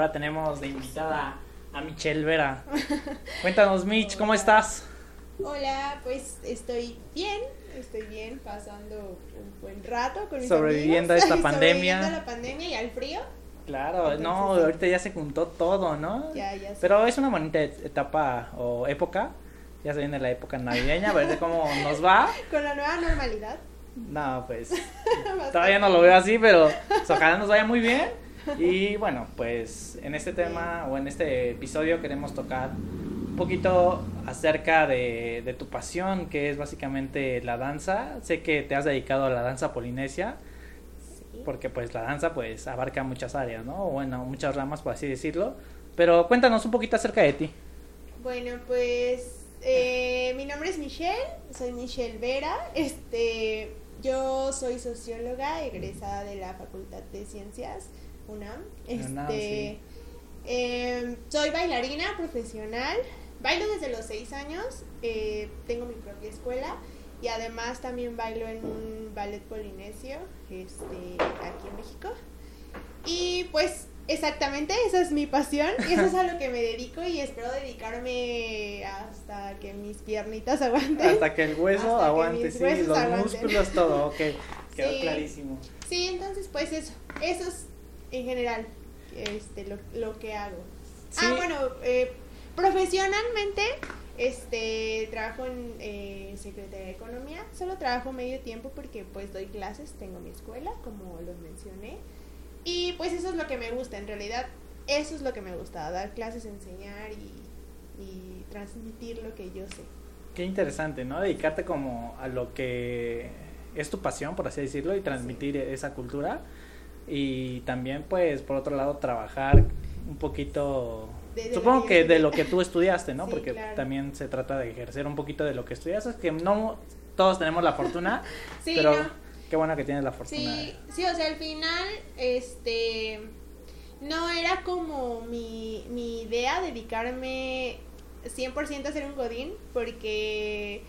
Ahora tenemos de invitada a Michelle Vera. Cuéntanos, Mitch, ¿cómo estás? Hola, pues estoy bien, estoy bien, pasando un buen rato con mis Sobreviviendo amigos, a esta pandemia. Sobreviviendo a la pandemia y al frío. Claro, Entonces, no, sí. ahorita ya se juntó todo, ¿no? Ya, ya. Pero es una bonita et- etapa o época. Ya se viene la época navideña, a ver cómo nos va. Con la nueva normalidad. No, pues todavía no lo veo así, pero pues, ojalá nos vaya muy bien. Y bueno, pues en este tema o en este episodio queremos tocar un poquito acerca de, de tu pasión, que es básicamente la danza. Sé que te has dedicado a la danza polinesia, Sí. porque pues la danza pues abarca muchas áreas, ¿no? O bueno, muchas ramas, por así decirlo. Pero cuéntanos un poquito acerca de ti. Bueno, pues eh, mi nombre es Michelle, soy Michelle Vera. Este, yo soy socióloga egresada de la Facultad de Ciencias UNAM. Este, UNAM, sí. eh, soy bailarina profesional. Bailo desde los seis años. eh, tengo mi propia escuela y además también bailo en un ballet polinesio, este, aquí en México. Y pues exactamente, esa es mi pasión eso es a lo que me dedico y espero dedicarme hasta que mis piernitas aguanten. Hasta que el hueso Hasta aguante, sí, los aguanten. músculos, todo, ok. Quedó Sí. clarísimo. Sí, entonces pues eso, eso es en general este, lo, lo que hago. Sí. Ah, bueno, eh, profesionalmente este trabajo en eh, Secretaría de Economía, solo trabajo medio tiempo porque pues doy clases, tengo mi escuela, como lo mencioné, y pues eso es lo que me gusta, en realidad eso es lo que me gusta, dar clases, enseñar y, y transmitir lo que yo sé. Qué interesante, ¿no? Dedicarte como a lo que es tu pasión, por así decirlo, y transmitir esa cultura. Y también, pues, por otro lado, trabajar un poquito... De- supongo que de lo que tú estudiaste, ¿no? Sí, Porque claro. también se trata de ejercer un poquito de lo que estudias. que no todos tenemos la fortuna, Sí, pero no. qué bueno que tienes la fortuna. Sí, sí, o sea, al final, este, no era como mi, mi idea dedicarme 100% a ser un godín, porque,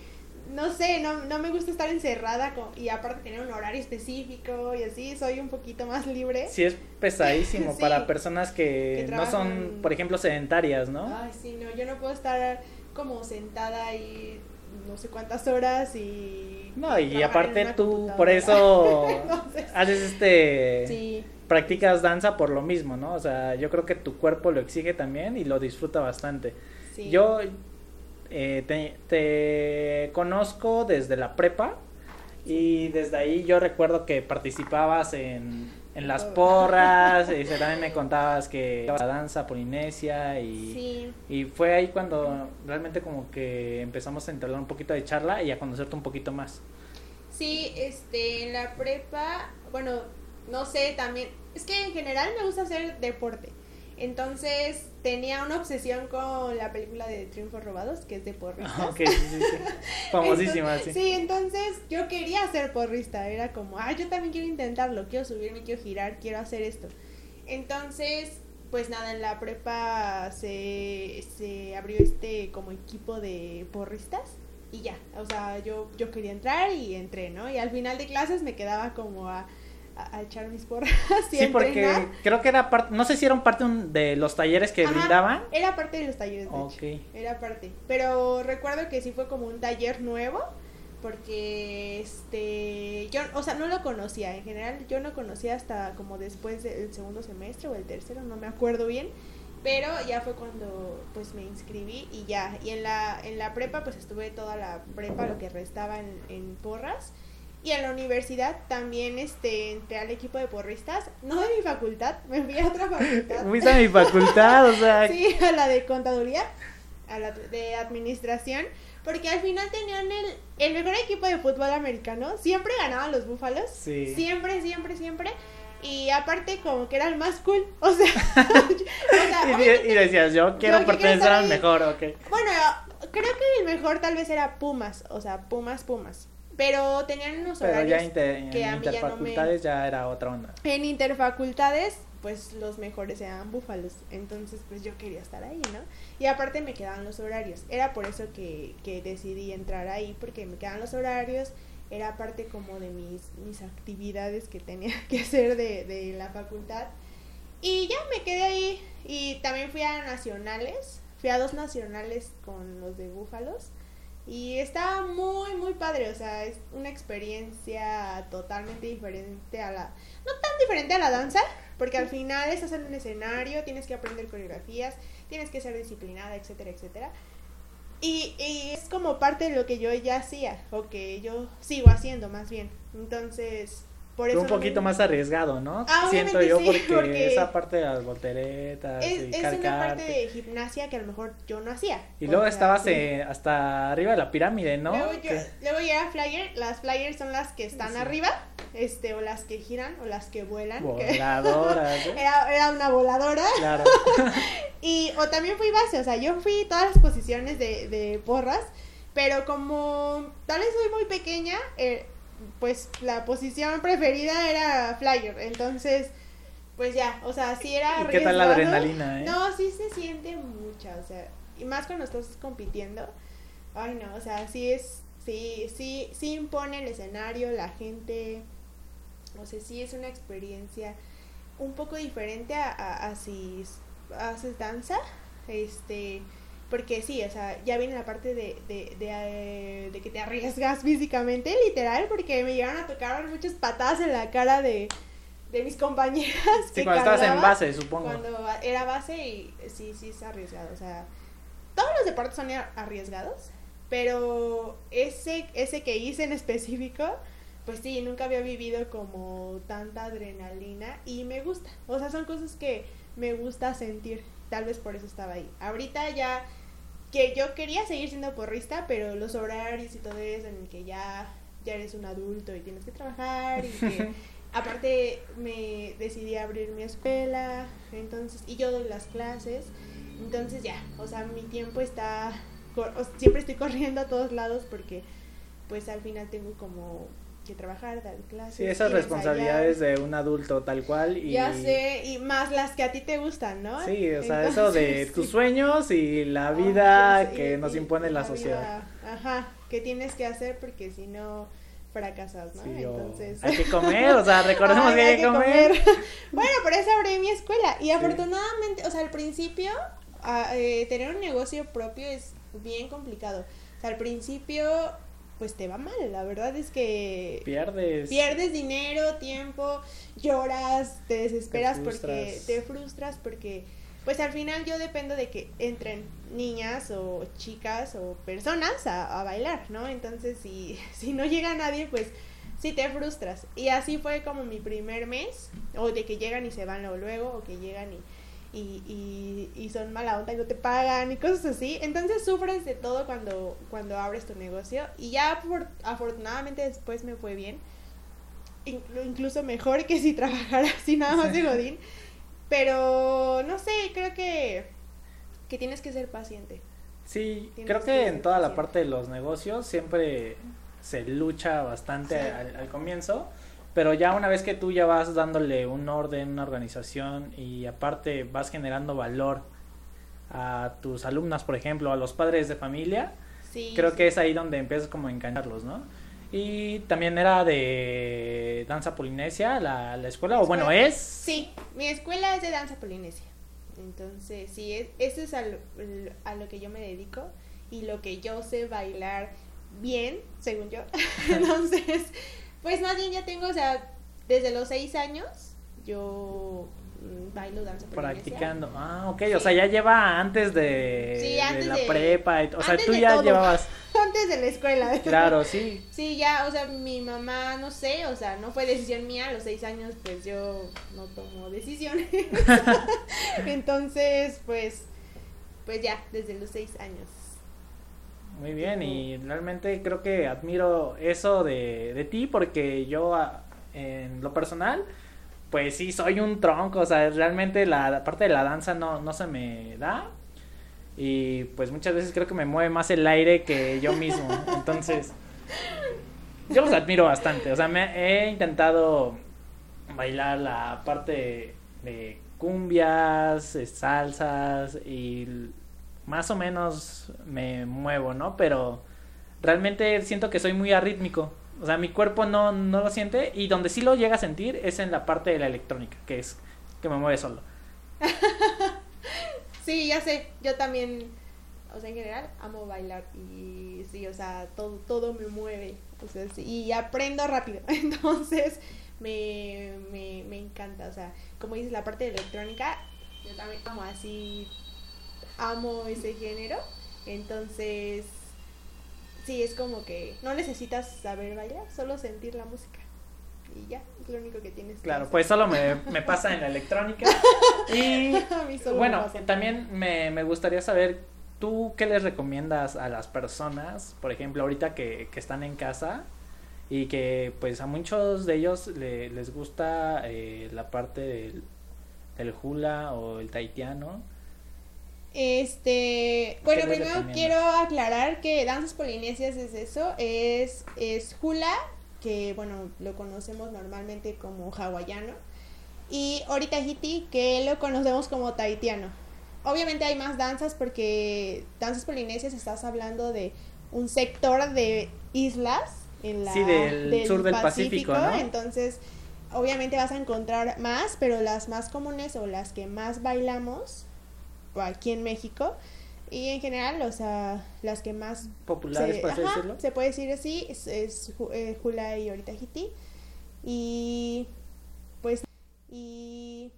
no sé, no, no me gusta estar encerrada con- y aparte tener un horario específico y así, soy un poquito más libre. Sí, es pesadísimo Sí. para personas que, Que no son, por ejemplo, sedentarias, ¿no? Ay, sí, no, yo no puedo estar como sentada ahí no sé cuántas horas y... No, y aparte tú computadora. por eso Entonces, haces este... sí. practicas danza por lo mismo, ¿no? O sea, yo creo que tu cuerpo lo exige también y lo disfruta bastante. Sí. Yo eh, te, te conozco desde la prepa y desde ahí yo recuerdo que participabas en, en las porras y también me contabas que la danza polinesia y, Sí. y fue ahí cuando realmente como que empezamos a entablar un poquito de charla y a conocerte un poquito más. Sí, este, en la prepa, bueno, no sé, también, es que en general me gusta hacer deporte. Entonces tenía una obsesión con la película de Triunfos Robados, que es de porristas. Ok, sí, sí, sí. Famosísima, sí. Sí, entonces yo quería ser porrista, era como, ah, yo también quiero intentarlo, quiero subirme, quiero girar, quiero hacer esto. Entonces, pues nada, en la prepa se, se abrió este como equipo de porristas y ya, o sea, yo, yo quería entrar y entré, ¿no? Y al final de clases me quedaba como a, a- a echar mis porras y Sí, a porque creo que era parte, no sé si eran parte un- de los talleres que Ajá, brindaban. Era parte de los talleres, de Ok. hecho. Era parte. Pero recuerdo que sí fue como un taller nuevo. Porque este. Yo, o sea, no lo conocía. En general, yo no conocía hasta como después del segundo semestre o el tercero, no me acuerdo bien. Pero ya fue cuando pues me inscribí y ya. Y en la, en la prepa, pues estuve toda la prepa, lo que restaba en, en porras. Y en la universidad también este, entré al equipo de porristas, no de mi facultad, me fui a otra facultad. Fuiste a mi facultad, o sea, Sí, a la de contaduría, a la de administración, porque al final tenían el, el mejor equipo de fútbol americano, siempre ganaban los búfalos, Sí. siempre, siempre, siempre, y aparte como que era el más cool, o sea, o sea, y, decías, yo quiero Yo pertenecer al mejor, ok. bueno, creo que el mejor tal vez era Pumas, o sea, Pumas, Pumas, pero tenían unos Pero horarios ya inter- que a en mí ya no me- interfacultades ya era otra onda. en interfacultades, pues los mejores eran búfalos. Entonces, pues yo quería estar ahí, ¿no? Y aparte me quedaban los horarios. Era por eso que, que decidí entrar ahí, porque me quedaban los horarios. Era parte como de mis, mis actividades que tenía que hacer de, de la facultad. Y ya me quedé ahí. Y también fui a nacionales. Fui a dos nacionales con los de Búfalos. Y estaba muy, muy padre. O sea, es una experiencia totalmente diferente a la. No tan diferente a la danza, porque al final estás en un escenario, tienes que aprender coreografías, tienes que ser disciplinada, etcétera, etcétera. Y, y es como parte de lo que yo ya hacía, o que yo sigo haciendo más bien. Entonces, por Fue eso un no poquito me- más arriesgado, ¿no? Ah, Siento yo sí, porque, porque esa parte de las volteretas Es, y es una parte de gimnasia que a lo mejor yo no hacía. Y luego estabas eh, hasta arriba de la pirámide, ¿no? Luego, yo, Que- luego flyer, las flyers son las que están Sí. arriba, este, o las que giran, o las que vuelan. que- Voladoras, ¿eh? era, era una voladora. Claro. Y, o también fui base, o sea, yo fui todas las posiciones de, de porras, pero como tal vez soy muy pequeña, eh, pues la posición preferida era flyer, entonces, pues ya, o sea, sí era ¿Y qué tal la adrenalina, eh? No, sí se siente mucha, o sea, y más cuando estás compitiendo, ay no, o sea, sí es, sí, sí, sí impone el escenario, la gente, o sea, sí es una experiencia un poco diferente a, a, a si haces danza, este, porque sí, o sea, ya viene la parte de, de, de, eh, de que te arriesgas físicamente, literal, porque me llegaron a tocar muchas patadas en la cara de, de mis compañeras. Sí, que cuando estabas en base, supongo. Cuando era base y sí, sí es arriesgado, o sea, todos los deportes son arriesgados, pero ese, ese que hice en específico, pues sí, nunca había vivido como tanta adrenalina y me gusta, o sea, son cosas que me gusta sentir, tal vez por eso estaba ahí. Ahorita ya que yo quería seguir siendo porrista, pero los horarios y todo eso en el que ya, ya eres un adulto y tienes que trabajar y que aparte me decidí abrir mi escuela, entonces, y yo doy las clases, entonces ya, o sea, mi tiempo está, siempre estoy corriendo a todos lados porque pues al final tengo como que trabajar, dar clases. Sí, esas responsabilidades ensayar. de un adulto tal cual y Ya sé, y más las que a ti te gustan, ¿no? Sí, o sea, eso de tus sueños y la vida sé, que y- nos y impone la vida, sociedad. Ajá, que tienes que hacer porque si no fracasas, ¿no? Sí, Entonces... hay que comer, o sea, recordemos Ay, que hay que comer. bueno, por eso abrí mi escuela. Y afortunadamente, o sea, al principio, eh, tener un negocio propio es bien complicado. O sea, al principio, pues te va mal. La verdad es que Pierdes. pierdes dinero, tiempo, lloras, te desesperas Te porque te frustras porque pues al final yo dependo de que entren niñas o chicas o personas a, a bailar, ¿no? Entonces si, si no llega nadie, pues sí te frustras. Y así fue como mi primer mes, o de que llegan y se van luego, luego o que llegan y, y, y, y son mala onda y no te pagan y cosas así. Entonces sufres de todo cuando, cuando abres tu negocio y ya por, afortunadamente después me fue bien. Inclu- incluso mejor que si trabajara así nada más de Godín. Pero no sé, creo que, que tienes que ser paciente. Sí, Tienes creo que que en toda la parte de los negocios siempre se lucha bastante Sí. al, al comienzo, pero ya una vez que tú ya vas dándole un orden, una organización y aparte vas generando valor a tus alumnas, por ejemplo, a los padres de familia, Sí, creo sí. que es ahí donde empiezas como a engancharlos, ¿no? Y también era de danza polinesia la, la escuela, o bueno, es... Sí, mi escuela es de danza polinesia. Entonces, sí, es, eso es a lo, a lo que yo me dedico y lo que yo sé bailar bien, según yo. Entonces, pues más bien ya tengo, o sea, desde los seis años yo mm, bailo danza. Practicando. Ah, ok. Sí. O sea, ya lleva antes de, Sí, de antes la de- prepa. y- O sea, tú ya todo. llevabas. Antes de la escuela. Claro, sí. Sí, ya, o sea, mi mamá, no sé, o sea, no fue decisión mía, a los seis años, pues yo no tomo decisiones. Entonces, pues, pues ya, desde los seis años. Muy bien. Y realmente creo que admiro eso de, de ti porque yo, a- en lo personal, pues sí, soy un tronco. O sea, realmente la parte de la danza no, no se me da. Y pues muchas veces creo que me mueve más el aire que yo mismo. Entonces, yo los admiro bastante. O sea, me he intentado bailar la parte de cumbias, eh, salsas y más o menos me muevo, ¿no? Pero realmente siento que soy muy arrítmico. O sea, mi cuerpo no, no lo siente y donde sí lo llega a sentir es en la parte de la electrónica, que es que me mueve solo. sí, ya sé, yo también, o sea, en general amo bailar y sí, o sea, todo, todo me mueve, y aprendo rápido, entonces me, me, me encanta, o sea, como dices, la parte de electrónica, yo también como así amo ese género, entonces sí, es como que no necesitas saber bailar, solo sentir la música. Y ya, es lo único que tienes que Claro, pues solo me, me pasa en la electrónica. Y me bueno, también me, me gustaría saber, ¿tú qué les recomiendas a las personas, por ejemplo, ahorita que, que están en casa y que pues a muchos de ellos le- les gusta eh, la parte del, del hula o el taitiano? Este, ¿Qué bueno, primero quiero aclarar que danzas polinesias es eso, es, es hula, que bueno, lo conocemos normalmente como hawaiano, y oritahiti, que lo conocemos como tahitiano. Obviamente hay más danzas porque danzas polinesias estás hablando de un sector de islas en la, Sí, del sur del Pacífico, ¿no? entonces obviamente vas a encontrar más, pero las más comunes o las que más bailamos aquí en México y en general, o sea, las que más Populares, se, ajá, decirlo. se puede decir así, es, es ju- eh, hula y oritahiti y pues y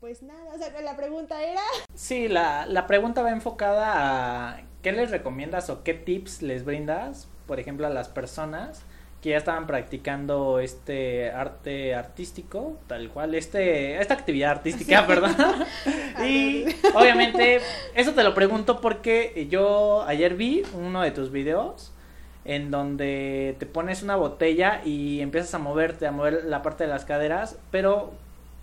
pues nada, o sea, la pregunta era Sí, la, la pregunta va enfocada a qué les recomiendas o qué tips les brindas, por ejemplo, a las personas que ya estaban practicando este arte artístico, tal cual, este, esta actividad artística, perdón. y obviamente, eso te lo pregunto porque yo ayer vi uno de tus videos en donde te pones una botella y empiezas a moverte, a mover la parte de las caderas, pero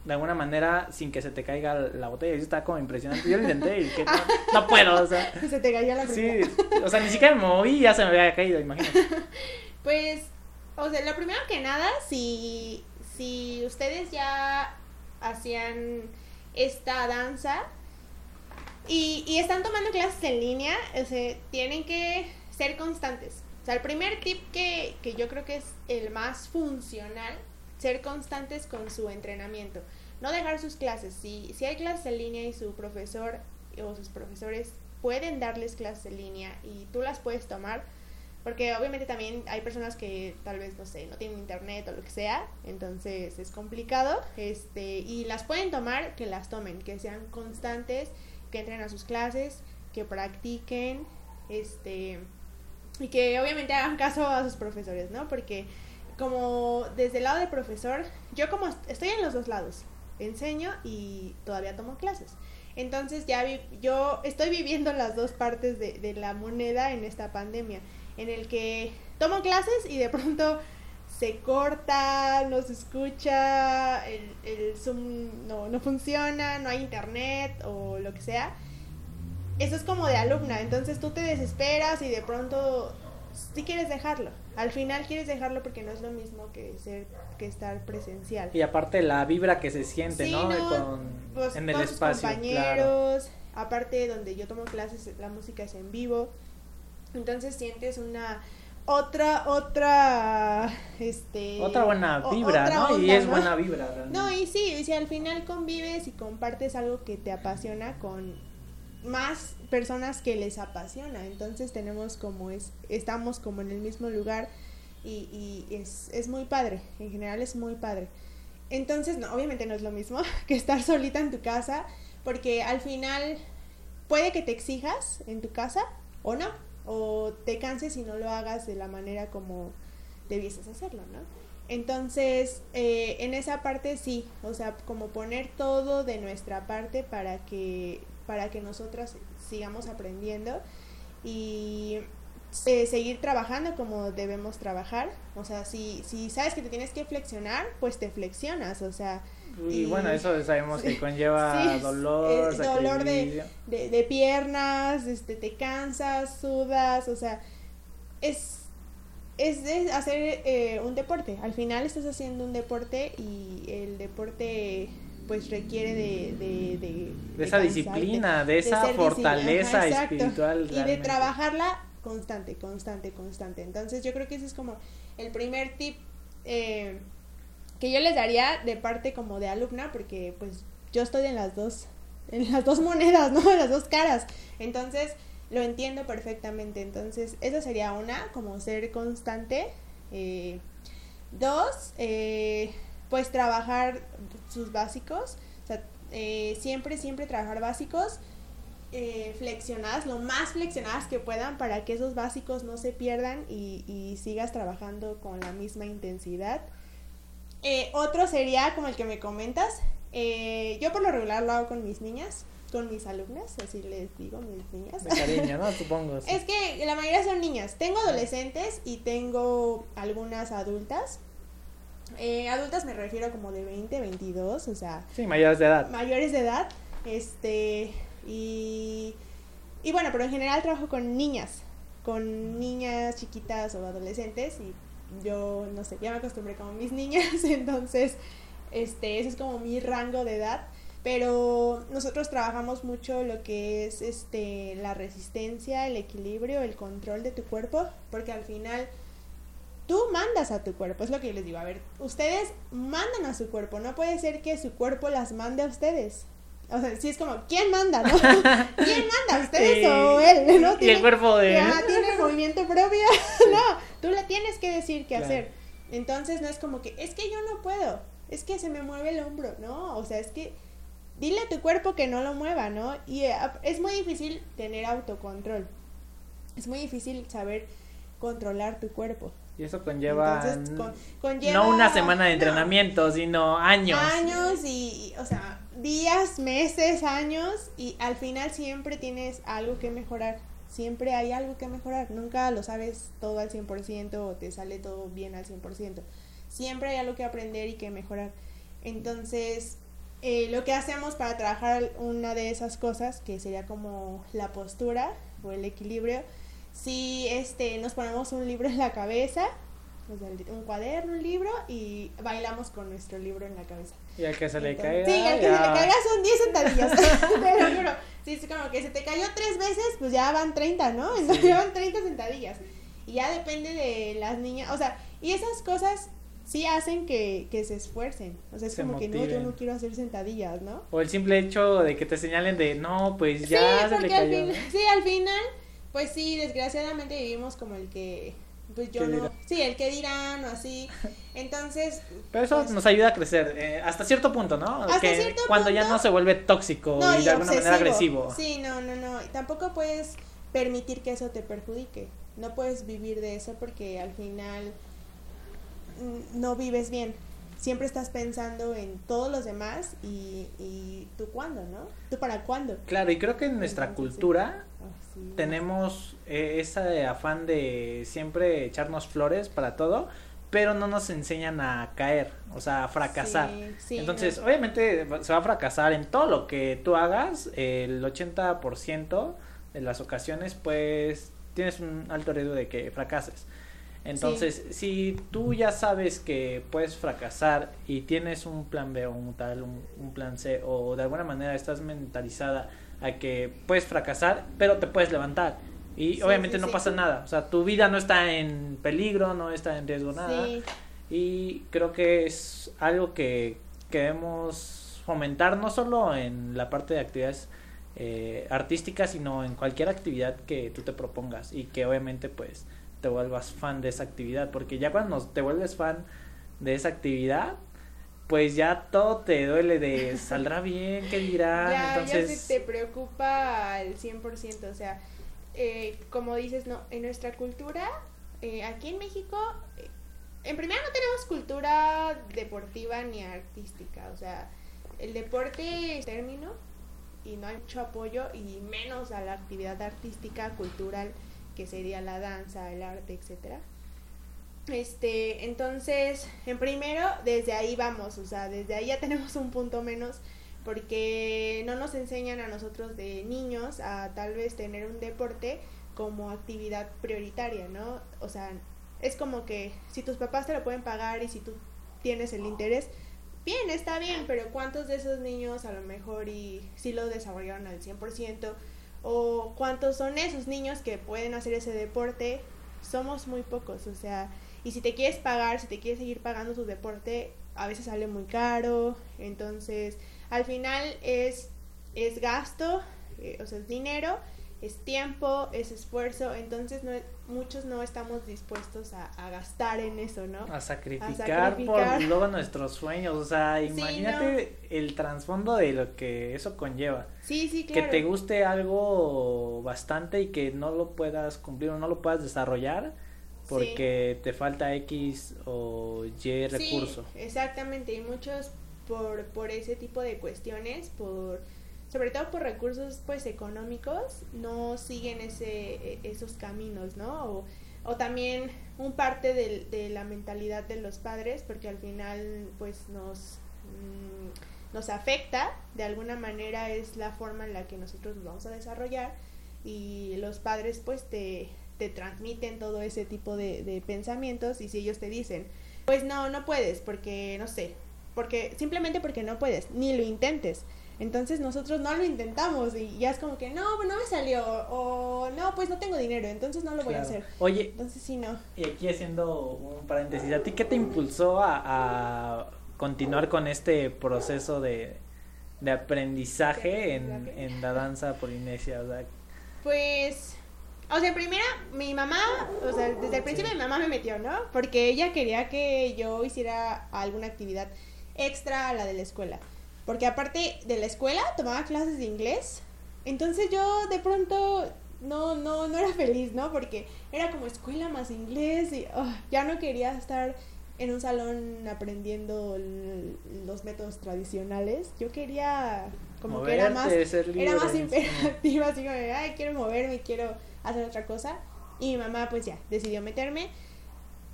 de alguna manera sin que se te caiga la botella. Eso está como impresionante. Yo lo intenté y que no, no puedo, o sea. se te cayó la Sí, primera. o sea, ni siquiera me moví y ya se me había caído, imagínate. Pues, o sea, lo primero que nada, si, si ustedes ya hacían esta danza y, y están tomando clases en línea, o tienen que ser constantes. O sea, el primer tip que, que yo creo que es el más funcional, ser constantes con su entrenamiento. No dejar sus clases. Si, si hay clases en línea y su profesor o sus profesores pueden darles clases en línea y tú las puedes tomar, porque obviamente también hay personas que tal vez, no sé, no tienen internet o lo que sea, entonces es complicado, este, y las pueden tomar, que las tomen, que sean constantes, que entren a sus clases, que practiquen, este, y que obviamente hagan caso a sus profesores, ¿no? Porque como desde el lado de profesor, yo como est- estoy en los dos lados, enseño y todavía tomo clases. Entonces ya vi- yo estoy viviendo las dos partes de, de la moneda en esta pandemia, en el que tomo clases y de pronto se corta, no se escucha, el, el Zoom no, no funciona, no hay internet o lo que sea. Eso es como de alumna, entonces tú te desesperas y de pronto sí quieres dejarlo. Al final quieres dejarlo porque no es lo mismo que ser que estar presencial. Y aparte la vibra que se siente, Sí, ¿no? no, Con, Pues, en el con espacio, claro. compañeros, aparte donde yo tomo clases, la música es en vivo, entonces sientes una otra otra este Otra buena vibra, otra ¿no? y es ¿no? buena vibra. realmente. No, y sí, y si al final convives y compartes algo que te apasiona con más personas que les apasiona, entonces tenemos como es, estamos como en el mismo lugar y, y es, es muy padre, en general es muy padre. Entonces, no, obviamente no es lo mismo que estar solita en tu casa, porque al final puede que te exijas en tu casa o no, o te canses y no lo hagas de la manera como debieses hacerlo, ¿no? Entonces, eh, en esa parte sí, o sea, como poner todo de nuestra parte para que, para que nosotras sigamos aprendiendo y eh, seguir trabajando como debemos trabajar. O sea, si, si sabes que te tienes que flexionar, pues te flexionas, o sea, Y y- bueno, eso sabemos que conlleva Sí, dolor, dolor de, de, de piernas, este, te cansas, sudas, o sea, es, es de hacer eh, un deporte. Al final estás haciendo un deporte y el deporte pues requiere de... De, de, esa cansarte, disciplina, de esa fortaleza ajá, espiritual. Y de realmente. trabajarla constante, constante, constante. Entonces yo creo que ese es como el primer tip eh, que yo les daría de parte como de alumna, porque pues yo estoy en las dos en las dos monedas, ¿no? En las dos caras. Entonces, lo entiendo perfectamente. Entonces, esa sería una, como ser constante. Eh, dos, eh, pues trabajar sus básicos. O sea, siempre, siempre trabajar básicos. Flexionadas, lo más flexionadas que puedan para que esos básicos no se pierdan y, y sigas trabajando con la misma intensidad. otro sería como el que me comentas. yo por lo regular lo hago con mis niñas con mis alumnas, así les digo, mis niñas. De cariño, ¿no? Supongo. Es que la mayoría son niñas. Tengo adolescentes y tengo algunas adultas. Eh, adultas me refiero como de 20, 22, o sea. Sí, mayores de edad. Mayores de edad. Este. Y. Bueno, pero en general trabajo con niñas. Con niñas chiquitas o adolescentes. Y yo, no sé, ya me acostumbré como mis niñas. Entonces, este, ese es como mi rango de edad pero nosotros trabajamos mucho lo que es este la resistencia, el equilibrio, el control de tu cuerpo, porque al final tú mandas a tu cuerpo, es lo que yo les digo, a ver, ustedes mandan a su cuerpo, no puede ser que su cuerpo las mande a ustedes. O sea, si es como, ¿quién manda, no? ¿Quién manda, ustedes o él, no? y el cuerpo de él. tiene movimiento propio. no, tú le tienes que decir qué hacer. Entonces no es como que, es que yo no puedo, es que se me mueve el hombro, no, o sea, es que dile a tu cuerpo que no lo mueva, ¿no? Y eh, es muy difícil tener autocontrol. Es muy difícil saber controlar tu cuerpo. Y eso conlleva, no una semana de entrenamiento, sino años. Años y, o sea, días, meses, años y al final siempre tienes algo que mejorar. Siempre hay algo que mejorar. Nunca lo sabes todo al 100% o te sale todo bien al 100%. Siempre hay algo que aprender y que mejorar. Entonces, eh, lo que hacemos para trabajar una de esas cosas, que sería como la postura o el equilibrio, si este, nos ponemos un libro en la cabeza, un cuaderno, un libro, y bailamos con nuestro libro en la cabeza. Y al que se le caiga. Sí, al que se le caiga son 10 sentadillas. Pero juro, si es como que se te cayó tres veces, pues ya van 30, ¿no? Entonces ya van 30 sentadillas. Y ya depende de las niñas. O sea, y esas cosas sí hacen que, que se esfuercen. O sea, es como que no, yo no quiero hacer sentadillas, ¿no? O el simple hecho de que te señalen de, no, pues ya se le cayó. Al sí, al final, pues sí, desgraciadamente vivimos como el que, pues yo no, sí, el que dirán o así. Entonces. Pero eso pues nos ayuda a crecer, eh, hasta cierto punto, ¿no? Hasta cierto cuando ya no se vuelve tóxico y, de alguna manera agresivo. Sí, no, no, no. Tampoco puedes permitir que eso te perjudique. No puedes vivir de eso porque al final no vives bien. Siempre estás pensando en todos los demás y, y tú cuándo, ¿no? ¿Tú para cuándo? Claro, y creo que en nuestra cultura tenemos eh, ese afán de siempre echarnos flores para todo, pero no nos enseñan a caer, o sea, a fracasar. Entonces, obviamente se va a fracasar en todo lo que tú hagas, el 80% de las ocasiones, pues tienes un alto riesgo de que fracases. Entonces, si tú ya sabes que puedes fracasar y tienes un plan B o un tal, un, plan C, o de alguna manera estás mentalizada a que puedes fracasar, pero te puedes levantar. Y obviamente no pasa nada. O sea, tu vida no está en peligro, no está en riesgo nada. Y creo que es algo que queremos fomentar no solo en la parte de actividades eh, artísticas, sino en cualquier actividad que tú te propongas y que obviamente pues te vuelvas fan de esa actividad, porque ya cuando te vuelves fan de esa actividad, pues ya todo te duele de saldrá bien, qué dirán, ya, entonces... Ya te preocupa al 100%, o sea, eh, como dices, no, en nuestra cultura, eh, aquí en México, eh, en primera no tenemos cultura deportiva ni artística, o sea, el deporte es término y no hay mucho apoyo y menos a la actividad artística, cultural que sería la danza, el arte, etcétera. Este, entonces, en primero, desde ahí vamos, o sea, desde ahí ya tenemos un punto menos porque no nos enseñan a nosotros de niños a tal vez tener un deporte como actividad prioritaria, ¿no? O sea, es como que si tus papás te lo pueden pagar y si tú tienes el interés, bien, está bien, pero ¿cuántos de esos niños a lo mejor y si lo desarrollaron al 100%? o cuántos son esos niños que pueden hacer ese deporte, somos muy pocos, o sea, y si te quieres pagar, si te quieres seguir pagando tu deporte, a veces sale muy caro, entonces al final es es gasto, eh, o sea, es dinero, es tiempo, es esfuerzo, entonces no, muchos no estamos dispuestos a, gastar en eso, ¿no? A sacrificar, por luego nuestros sueños, o sea, imagínate el trasfondo de lo que eso conlleva. Sí, sí, claro. Que te guste algo bastante y que no lo puedas cumplir o no lo puedas desarrollar porque te falta X o Y recurso. Sí, exactamente, y muchos por, por ese tipo de cuestiones, por sobre todo por recursos pues económicos, no siguen ese, e, esos caminos, ¿no? O, o también un parte de, de, la mentalidad de los padres, porque al final pues nos, mm, nos afecta, de alguna manera es la forma en la que nosotros nos vamos a desarrollar y los padres pues te, te transmiten todo ese tipo de, de pensamientos y si ellos te dicen, pues no, no puedes, porque no sé, porque simplemente porque no puedes, ni lo intentes entonces nosotros no lo intentamos y ya es como que no, pues no me salió o no, pues no tengo dinero, entonces no lo voy a hacer. Oye, entonces sí, no. Y aquí haciendo un paréntesis, ¿a ti qué te impulsó a, continuar con este proceso de, aprendizaje en, la danza polinesia? pues, o sea, primera, mi mamá, o sea, desde el principio mi mamá me metió, ¿no? Porque ella quería que yo hiciera alguna actividad extra a la de la escuela. Porque aparte de la escuela tomaba clases de inglés. Entonces yo de pronto no, no, no era feliz, ¿no? Porque era como escuela más inglés y oh, ya no quería estar en un salón aprendiendo los métodos tradicionales. Yo quería como que era más, era más imperativa, así como, ay, quiero moverme, quiero hacer otra cosa. Y mi mamá pues ya decidió meterme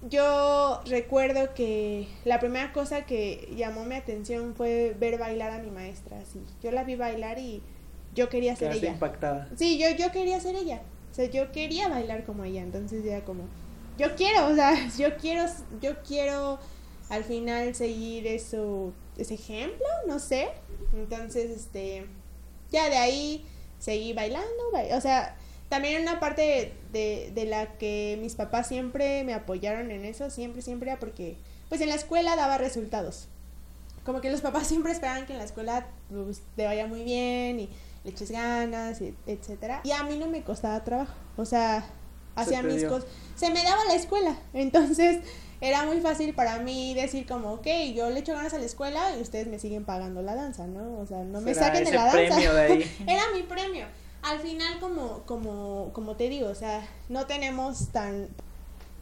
yo recuerdo que la primera cosa que llamó mi atención fue ver bailar a mi maestra, así. Yo la vi bailar y yo quería ser ella. impactada. Sí, yo, yo quería ser ella. O sea, yo quería bailar como ella, entonces ya como yo quiero, o sea, yo quiero yo quiero al final seguir eso ese ejemplo, no sé. Entonces, este ya de ahí seguí bailando, o sea, también una parte de, de, la que mis papás siempre me apoyaron en eso, siempre, siempre, porque pues en la escuela daba resultados. Como que los papás siempre esperaban que en la escuela pues, te vaya muy bien y le eches ganas, etcétera. Y a mí no me costaba trabajo. O sea, hacía mis cosas. Se me daba la escuela. Entonces era muy fácil para mí decir como, ok, yo le echo ganas a la escuela y ustedes me siguen pagando la danza, ¿no? O sea, no me saquen de la danza. era mi premio al final como, como, como te digo, o sea, no tenemos tan...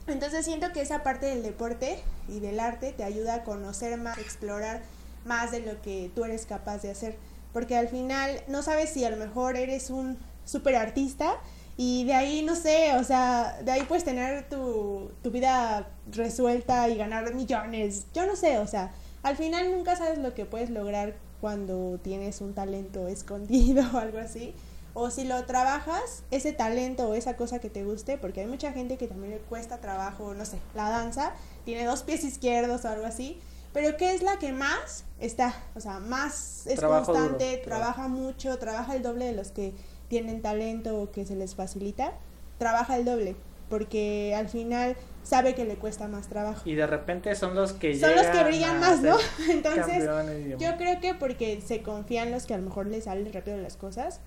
Entonces siento que esa parte del deporte y del arte te ayuda a conocer más, explorar más de lo que tú eres capaz de hacer. Porque al final no sabes si a lo mejor eres un super artista y de ahí, no sé, o sea, de ahí puedes tener tu, tu vida resuelta y ganar millones. Yo no sé, o sea, al final nunca sabes lo que puedes lograr cuando tienes un talento escondido o algo así o si lo trabajas, ese talento o esa cosa que te guste, porque hay mucha gente que también le cuesta trabajo, no sé, la danza, tiene dos pies izquierdos o algo así, pero ¿qué es la que más está? O sea, más es constante, trabaja mucho, trabaja el doble de los que tienen talento o que se les facilita, trabaja el doble, porque al final sabe que le cuesta más trabajo. Y de repente son los que son los que brillan más, ¿no? Entonces, yo creo que porque se confían los que a lo mejor les salen rápido las cosas,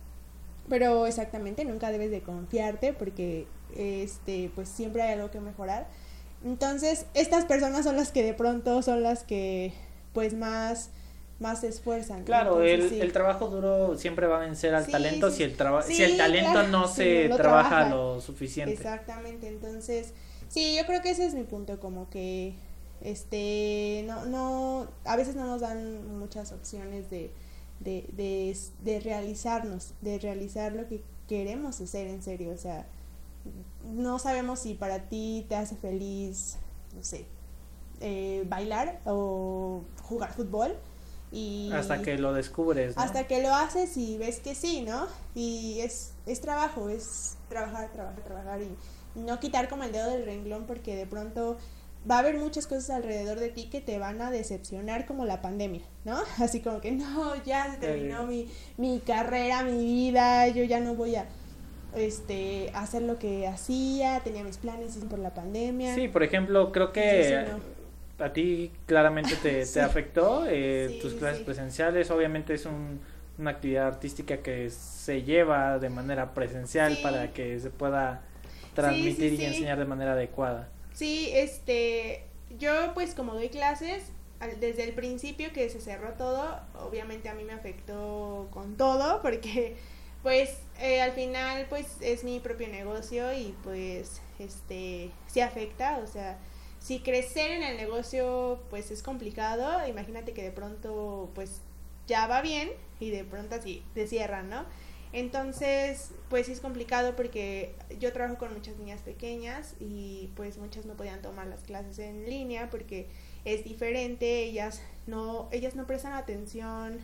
pero exactamente, nunca debes de confiarte porque este pues siempre hay algo que mejorar. Entonces, estas personas son las que de pronto son las que pues más más se esfuerzan. Claro, el, trabajo duro siempre va a vencer al talento si el si el talento no se trabaja, lo suficiente. Exactamente, entonces, sí, yo creo que ese es mi punto como que este no no a veces no nos dan muchas opciones de de, de, de realizarnos, de realizar lo que queremos hacer en serio. O sea, no sabemos si para ti te hace feliz, no sé, eh, bailar o jugar fútbol. Y hasta que lo descubres. Hasta que lo haces y ves que sí, ¿no? Y es, es trabajo, es trabajar, trabajar, trabajar y no quitar como el dedo del renglón porque de pronto va a haber muchas cosas alrededor de ti que te van a decepcionar como la pandemia, ¿no? Así como que no, ya se terminó mi, mi carrera, mi vida, yo ya no voy a este hacer lo que hacía, tenía mis planes por la pandemia. Sí, por ejemplo, creo que a ti claramente te, te afectó eh, tus clases presenciales, obviamente es un una actividad artística que se lleva de manera presencial para que se pueda transmitir y enseñar de manera adecuada. Sí, este, yo pues como doy clases, desde el principio que se cerró todo, obviamente a mí me afectó con todo, porque pues eh, al final pues es mi propio negocio y pues este, sí afecta, o sea, si crecer en el negocio pues es complicado, imagínate que de pronto pues ya va bien y de pronto así te cierran, ¿no? Entonces, pues sí es complicado porque yo trabajo con muchas niñas pequeñas y pues muchas no podían tomar las clases en línea porque es diferente, ellas no, ellas no prestan atención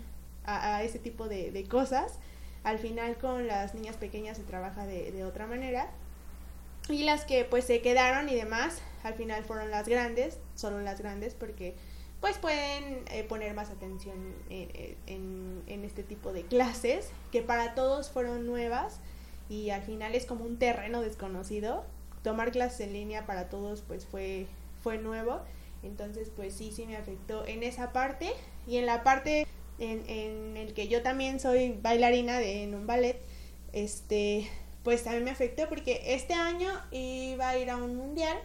a, ese tipo de, de cosas. Al final con las niñas pequeñas se trabaja de, de otra manera. Y las que pues se quedaron y demás, al final fueron las grandes, solo las grandes porque pues pueden eh, poner más atención en, en- en este tipo de clases que para todos fueron nuevas y al final es como un terreno desconocido. Tomar clases en línea para todos pues fue, fue nuevo, entonces pues sí, sí me afectó en esa parte y en la parte en, en el que yo también soy bailarina de, en un ballet, este pues también me afectó porque este año iba a ir a un mundial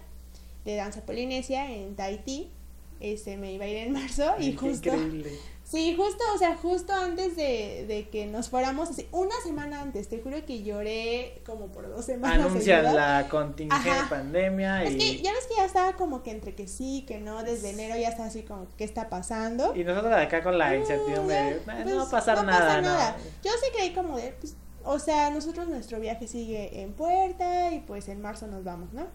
de danza polinesia en Tahití este me iba a ir en marzo y Ay, justo increíble. sí justo o sea justo antes de, de que nos fuéramos así una semana antes te juro que lloré como por dos semanas Anuncian seguidas. la contingente pandemia es y, que ya ves que ya estaba como que entre que sí que no desde enero ya está así como qué está pasando y nosotros acá con la No, incertidumbre ya, de, "Eh, pues, no va a pasar no nada, pasa ¿no?". nada. Yo sí creí como de, pues, o sea, nosotros nuestro viaje sigue en puerta y pues en marzo nos vamos, ¿no?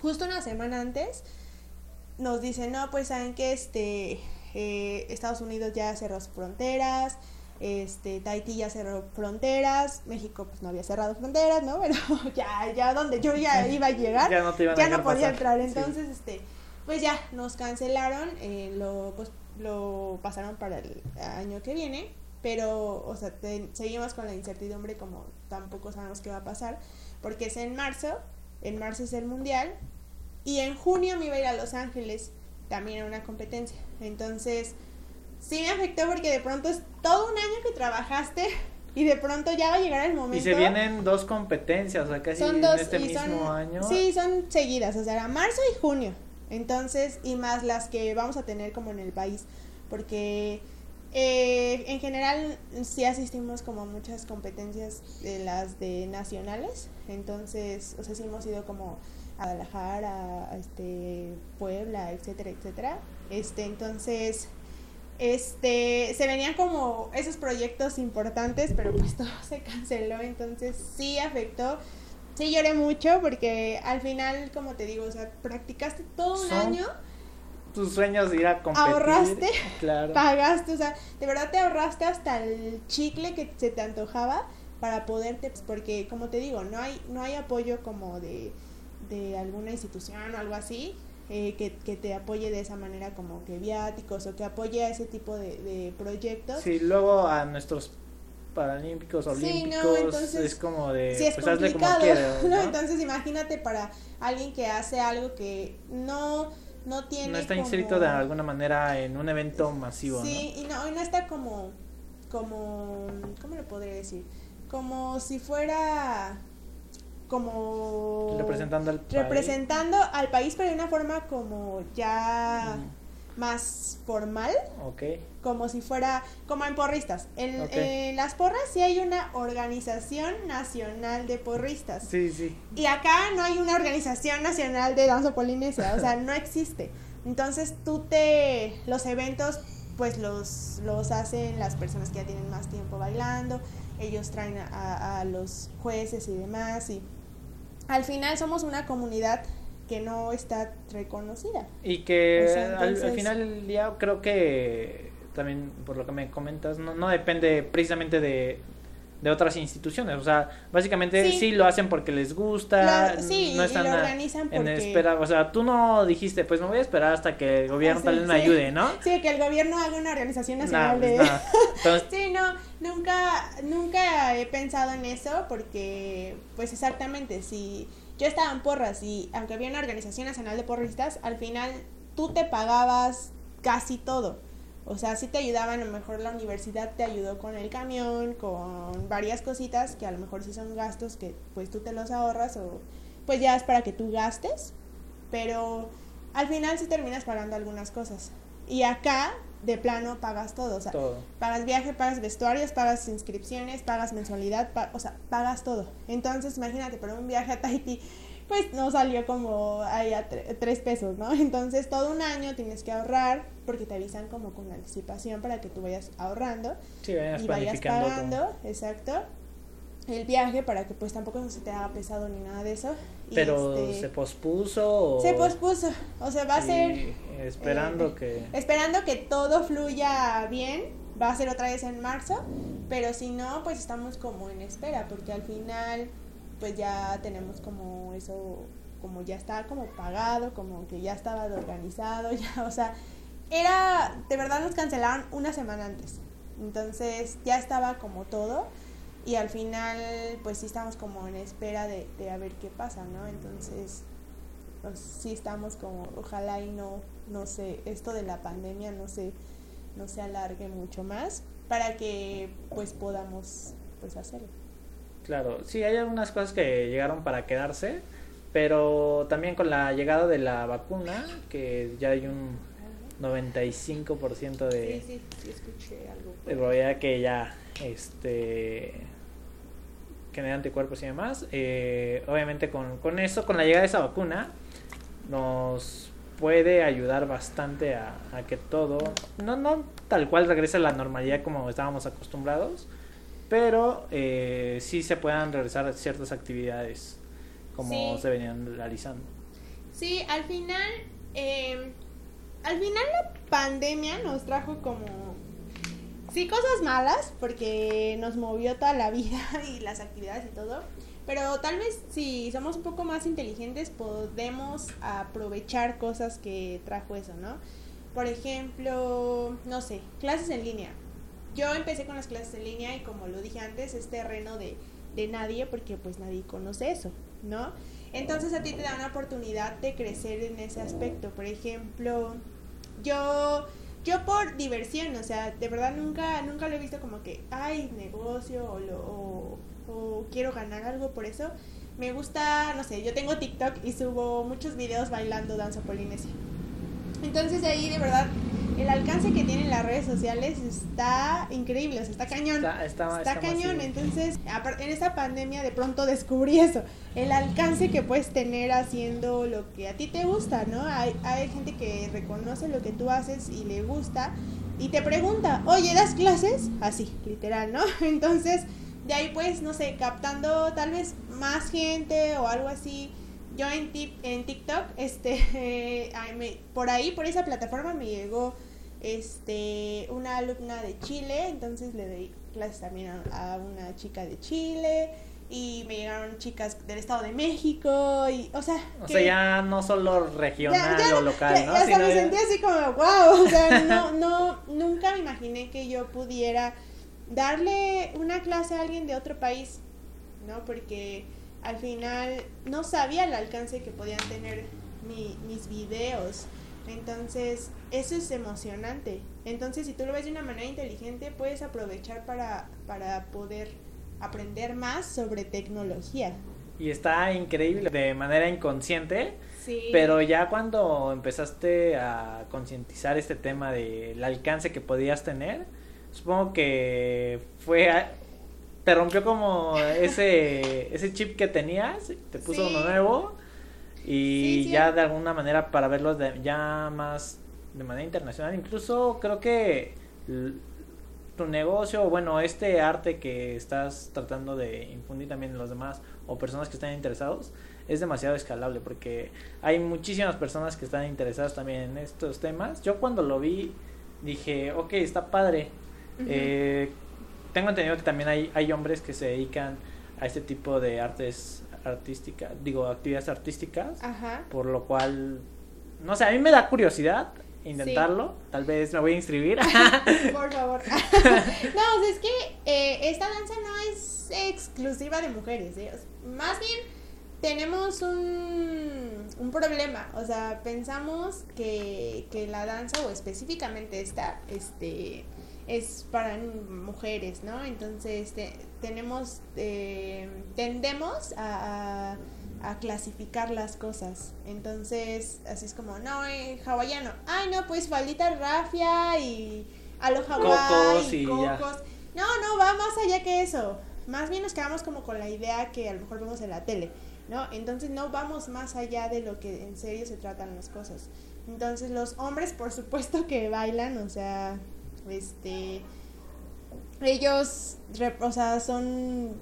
Justo una semana antes nos dicen, no, pues saben que este, eh, Estados Unidos ya cerró sus fronteras, este, Tahití ya cerró fronteras, México pues no había cerrado fronteras, ¿no? Pero ya, ya donde yo ya iba a llegar, Ya no te iban a ya no dejar podía pasar. entrar. Sí. Entonces, este, pues ya nos cancelaron, eh, lo, pues, lo pasaron para el año que viene, pero, o sea, te- seguimos con la incertidumbre como tampoco sabemos qué va a pasar, porque es en marzo, en marzo es el mundial, y en junio me iba a ir a Los Ángeles, también a una competencia. Entonces, sí me afectó porque de pronto es todo un año que trabajaste y de pronto ya va a llegar el momento. Y se vienen dos competencias, o sea, casi son en este mismo son, año. Sí, son seguidas, o sea, era marzo y junio. Entonces, y más las que vamos a tener como en el país, porque eh, en general sí asistimos como a muchas competencias de las de nacionales, entonces, o sea, sí hemos ido como a Guadalajara, a este Puebla, etcétera, etcétera. Este, entonces, este, se venían como esos proyectos importantes, pero pues todo se canceló, entonces sí afectó. Sí lloré mucho porque al final, como te digo, o sea, practicaste todo un año, Tus sueños de ir a competir. Ahorraste. Claro. pagaste, o sea, de verdad te ahorraste hasta el chicle que se te antojaba para poderte, pues, porque como te digo, no hay, no hay apoyo como de, de alguna institución o algo así. eh, que, que te apoye de esa manera como que viáticos o que apoye a ese tipo de, de proyectos. Sí, luego a nuestros paralímpicos, Sí, no, olímpicos, entonces, es como de, sí es pues hazle como quieras, ¿no? ¿no? Entonces imagínate para alguien que hace algo que no, no tiene No está como- inscrito de alguna manera en un evento masivo, Sí, y no, y no está como, como, ¿cómo lo podría decir? Como si fuera, como... Representando al país. representando al país, pero de una forma como ya Mm, más formal, ok. como si fuera, como en porristas. En las porras sí hay una organización nacional de porristas. Sí, sí. Y acá no hay una organización nacional de danza polinesia, o sea, no existe. Entonces tú te, los eventos pues los, los hacen las personas que ya tienen más tiempo bailando, ellos traen a, a los jueces y demás y al final somos una comunidad que no está reconocida. Y que O sea, al- final del día creo que también por lo que me comentas no, no depende precisamente de, de otras instituciones. O sea, básicamente sí, Sí. lo hacen porque les gusta. Lo- sí, no y están lo a- organizan en porque... espera. O sea, tú no dijiste, pues me voy a esperar hasta que el gobierno Ah, sí, tal vez me ayude, ¿no? Sí, que el gobierno haga una organización Nah, nacional pues, de... nah. Entonces, Sí, no, nunca, nunca he pensado en eso porque, pues exactamente, si yo estaba en porras y aunque había una organización nacional de porristas, al final tú te pagabas casi todo. O sea, sí te ayudaban, a lo mejor la universidad te ayudó con el camión, con varias cositas que a lo mejor sí son gastos que pues tú te los ahorras o pues ya es para que tú gastes, pero al final sí terminas pagando algunas cosas. Y acá, de plano, pagas todo. O sea, Todo. pagas viaje, pagas vestuarios, pagas inscripciones, pagas mensualidad, pa- o sea, pagas todo. Entonces, imagínate, por un viaje a Tahití, pues no salió como ahí a tre- tres pesos, ¿no? Entonces, todo un año tienes que ahorrar porque te avisan como con anticipación para que tú vayas ahorrando Sí, vayas y vayas pagando, exacto, el viaje para que pues tampoco no se te haga pesado ni nada de eso. Y, Pero este, se pospuso. o- se pospuso, o sea, va a ser Esperando eh, que. esperando que todo fluya bien, va a ser otra vez en marzo, pero si no, pues estamos como en espera, porque al final, pues ya tenemos como eso, como ya está como pagado, como que ya estaba organizado, ya, o sea, era, de verdad nos cancelaron una semana antes, entonces ya estaba como todo. Y al final, pues sí estamos como en espera de, de a ver qué pasa, ¿no? Entonces, pues sí estamos como, ojalá y no, no sé, esto de la pandemia no se, no se alargue mucho más para que pues podamos pues hacerlo. Claro, sí, hay algunas cosas que llegaron para quedarse, pero también con la llegada de la vacuna, que ya hay un 95% de, sí, sí escuché algo. de probabilidad que ya este genera anticuerpos y demás. eh, obviamente con, con eso, con la llegada de esa vacuna, nos puede ayudar bastante a, a que todo, no, no tal cual regrese a la normalidad como estábamos acostumbrados, pero eh, sí se puedan regresar ciertas actividades como Sí. se venían realizando. Sí, al final, eh, al final la pandemia nos trajo como, sí, cosas malas, porque nos movió toda la vida y las actividades y todo, pero tal vez si somos un poco más inteligentes podemos aprovechar cosas que trajo eso, ¿no? Por ejemplo, no sé, clases en línea. Yo empecé con las clases en línea y como lo dije antes, es terreno de, de nadie porque pues nadie conoce eso, ¿no? Entonces a ti te da una oportunidad de crecer en ese aspecto. Por ejemplo, yo yo por diversión, o sea, de verdad nunca nunca lo he visto como que ay, negocio o, lo, o, o quiero ganar algo por eso. Me gusta, no sé, yo tengo TikTok y subo muchos videos bailando danza polinesia. Entonces de ahí de verdad el alcance que tienen las redes sociales está increíble, o sea, está cañón. Está, está, Está está cañón, masivo. entonces en esta pandemia de pronto descubrí eso, el alcance que puedes tener haciendo lo que a ti te gusta, ¿no? Hay, hay gente que reconoce lo que tú haces y le gusta y te pregunta, oye, ¿das clases? Así, literal, ¿no? Entonces, de ahí pues, no sé, captando tal vez más gente o algo así. Yo en, tip, en TikTok, este, ay, me- por ahí, por esa plataforma me llegó este una alumna de Chile, entonces le di clases también a, a una chica de Chile y me llegaron chicas del Estado de México y, o sea, O que- sea, ya no solo regional ya- ya o local, ya- ¿no? ya me sentí así como, wow, o sea, no, no, nunca me imaginé que yo pudiera darle una clase a alguien de otro país, ¿no? Porque al final no sabía el alcance que podían tener mi- mis videos. Entonces, eso es emocionante. Entonces, si tú lo ves de una manera inteligente, puedes aprovechar para, para poder aprender más sobre tecnología. Y está increíble de manera inconsciente, Sí. pero ya cuando empezaste a concientizar este tema del alcance que podías tener, supongo que fue te rompió como ese ese chip que tenías, te puso Sí. uno nuevo y Sí, sí. ya de alguna manera para verlo de- ya más de manera internacional, incluso creo que tu negocio, bueno, este arte que estás tratando de infundir también en los demás o personas que están interesados, es demasiado escalable porque hay muchísimas personas que están interesadas también en estos temas. Yo cuando lo vi dije, ok, está padre. Eh, tengo entendido que también hay, hay hombres que se dedican a este tipo de artes artísticas, digo, actividades artísticas, Ajá. por lo cual, no sé, a mí me da curiosidad intentarlo, tal vez me voy a inscribir. Por favor. no, o sea, es que eh, esta danza no es exclusiva de mujeres. ¿eh? O sea, más bien tenemos un, un problema, o sea, pensamos que, que la danza, o específicamente esta, este, es para mujeres, ¿no? Entonces tenemos, eh, tendemos a, a, clasificar las cosas. Entonces, así es como, no, eh, hawaiano. Ay, no, pues faldita rafia y a lo Hawái y, cocos. No, no, va más allá que eso. Más bien nos quedamos como con la idea que a lo mejor vemos en la tele, ¿no? Entonces no vamos más allá de lo que en serio se tratan las cosas. Entonces los hombres, por supuesto que bailan, o sea, este, ellos, o sea, son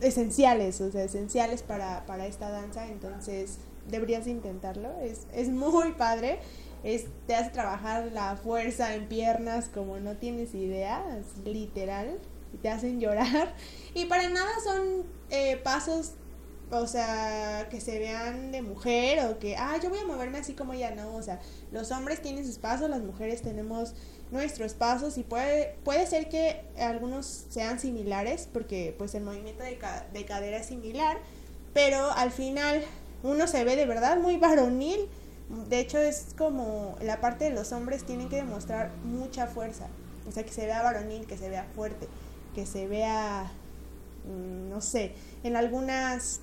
esenciales, o sea, esenciales para, para esta danza, entonces deberías intentarlo, es, es muy padre, es, te hace trabajar la fuerza en piernas como no tienes idea, es literal, te hacen llorar, y para nada son eh, pasos o sea, que se vean de mujer o que, ah, yo voy a moverme así como ella, no, o sea, los hombres tienen sus pasos, las mujeres tenemos nuestros pasos y puede, puede ser que algunos sean similares porque pues el movimiento de, de cadera es similar, pero al final uno se ve de verdad muy varonil. De hecho es como la parte de los hombres tienen que demostrar mucha fuerza, o sea, que se vea varonil, que se vea fuerte, que se vea, mm, no sé, en algunas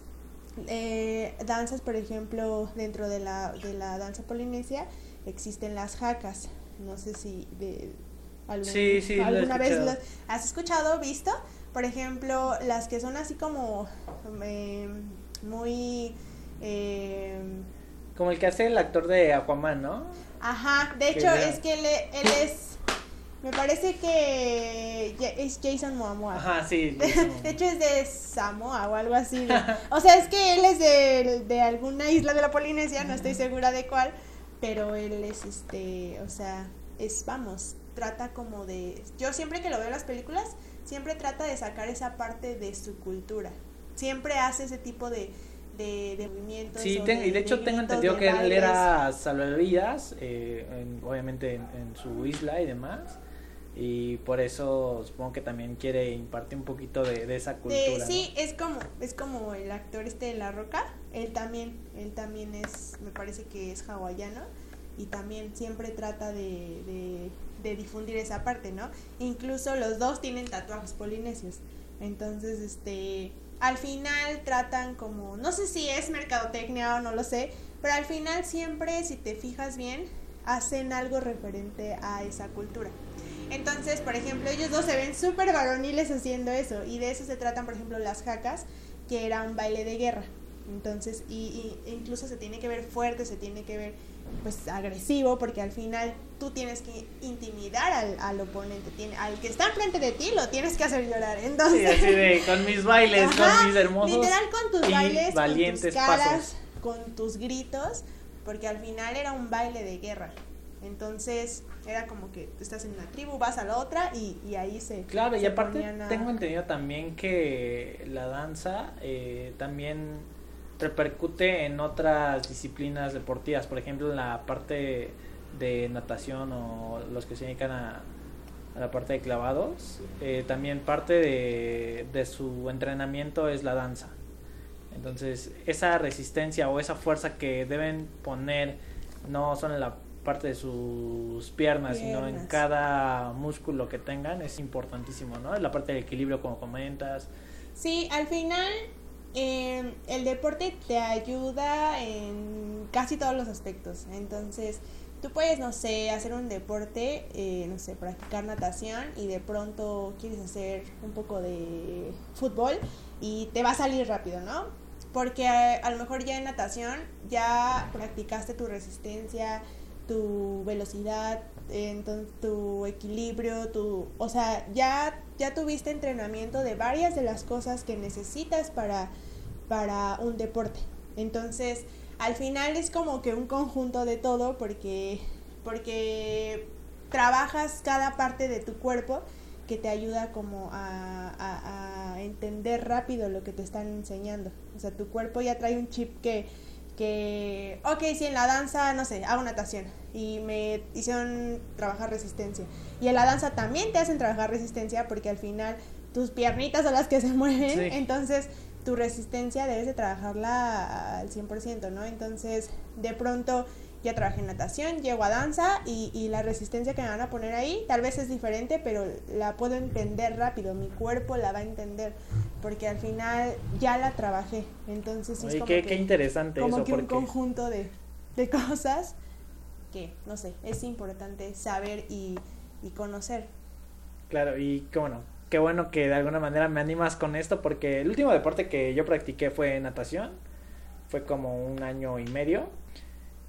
eh, danzas, por ejemplo, dentro de la, de la danza polinesia existen las jacas, no sé si de alguna vez lo has escuchado, visto. Por ejemplo, las que son así como em, muy... Em, como el que hace el actor de Aquaman, ¿no? Ajá, de hecho es que él, él, es... Me parece que es Jason Momoa. Ajá, sí. de hecho es de Samoa o algo así. o sea, es que él es de, de alguna isla de la Polinesia, no estoy segura de cuál pero él es este, o sea, es, vamos, trata como de, yo siempre que lo veo en las películas, siempre trata de sacar esa parte de su cultura, siempre hace ese tipo de, de, movimientos. Sí, y de, hecho tengo entendido que él era salvavidas, eh, obviamente en, su isla y demás. Y por eso supongo que también quiere impartir un poquito de, esa cultura. sí, es como es como el actor este de La Roca, él también, él también es, me parece que es hawaiano y también siempre trata de, de, difundir esa parte, ¿no? Incluso los dos tienen tatuajes polinesios. Entonces, este, al final tratan como, no sé si es mercadotecnia o no lo sé, pero al final siempre, si te fijas bien, hacen algo referente a esa cultura. Entonces, por ejemplo, ellos dos se ven súper varoniles haciendo eso. Y de eso se tratan, por ejemplo, las jacas, que era un baile de guerra. Entonces, y, incluso se tiene que ver fuerte, se tiene que ver pues agresivo, porque al final tú tienes que intimidar al, al oponente, tiene, al que está enfrente de ti lo tienes que hacer llorar. Entonces, sí, así de, con mis bailes, con mis hermosos. Literal con tus bailes, valientes con tus caras, con tus gritos, porque al final era un baile de guerra. Entonces era como que estás en una tribu, vas a la otra y, y ahí se... Claro, y aparte tengo entendido también que la danza eh, también repercute en otras disciplinas deportivas, por ejemplo en la parte de natación o los que se dedican a, la parte de clavados, eh, también parte de, de su entrenamiento es la danza. Entonces, esa resistencia o esa fuerza que deben poner no solo en la parte de sus piernas, sino en cada músculo que tengan, es importantísimo, ¿no? La parte del equilibrio, como comentas. Sí, al final em, el deporte te ayuda en casi todos los aspectos. Entonces, tú puedes, no sé, hacer un deporte, eh, no sé, practicar natación y de pronto quieres hacer un poco de fútbol y te va a salir rápido, ¿no? Porque a, a lo mejor ya en natación ya practicaste tu resistencia, tu velocidad, entonces tu equilibrio, tu, o sea, ya ya tuviste entrenamiento de varias de las cosas que necesitas para para un deporte. Entonces, al final es como que un conjunto de todo porque porque trabajas cada parte de tu cuerpo que te ayuda como a, a, a entender rápido lo que te están enseñando. O sea, tu cuerpo ya trae un chip que que, ok, si en la danza, no sé, hago natación y me hicieron trabajar resistencia. Y en la danza también te hacen trabajar resistencia porque al final tus piernitas son las que se mueven, entonces tu resistencia debes de trabajarla al 100%, ¿no? Entonces, de pronto ya trabajé en natación, llego a danza y, y, la resistencia que me van a poner ahí tal vez es diferente, pero la puedo entender rápido, mi cuerpo la va a entender, porque al final ya la trabajé. Entonces, es como qué, que, qué interesante como que un conjunto de, de, cosas que, no sé, es importante saber y, y conocer. Claro, y qué bueno, qué bueno que de alguna manera me animas con esto, porque el último deporte que yo practiqué fue natación, fue como un año y medio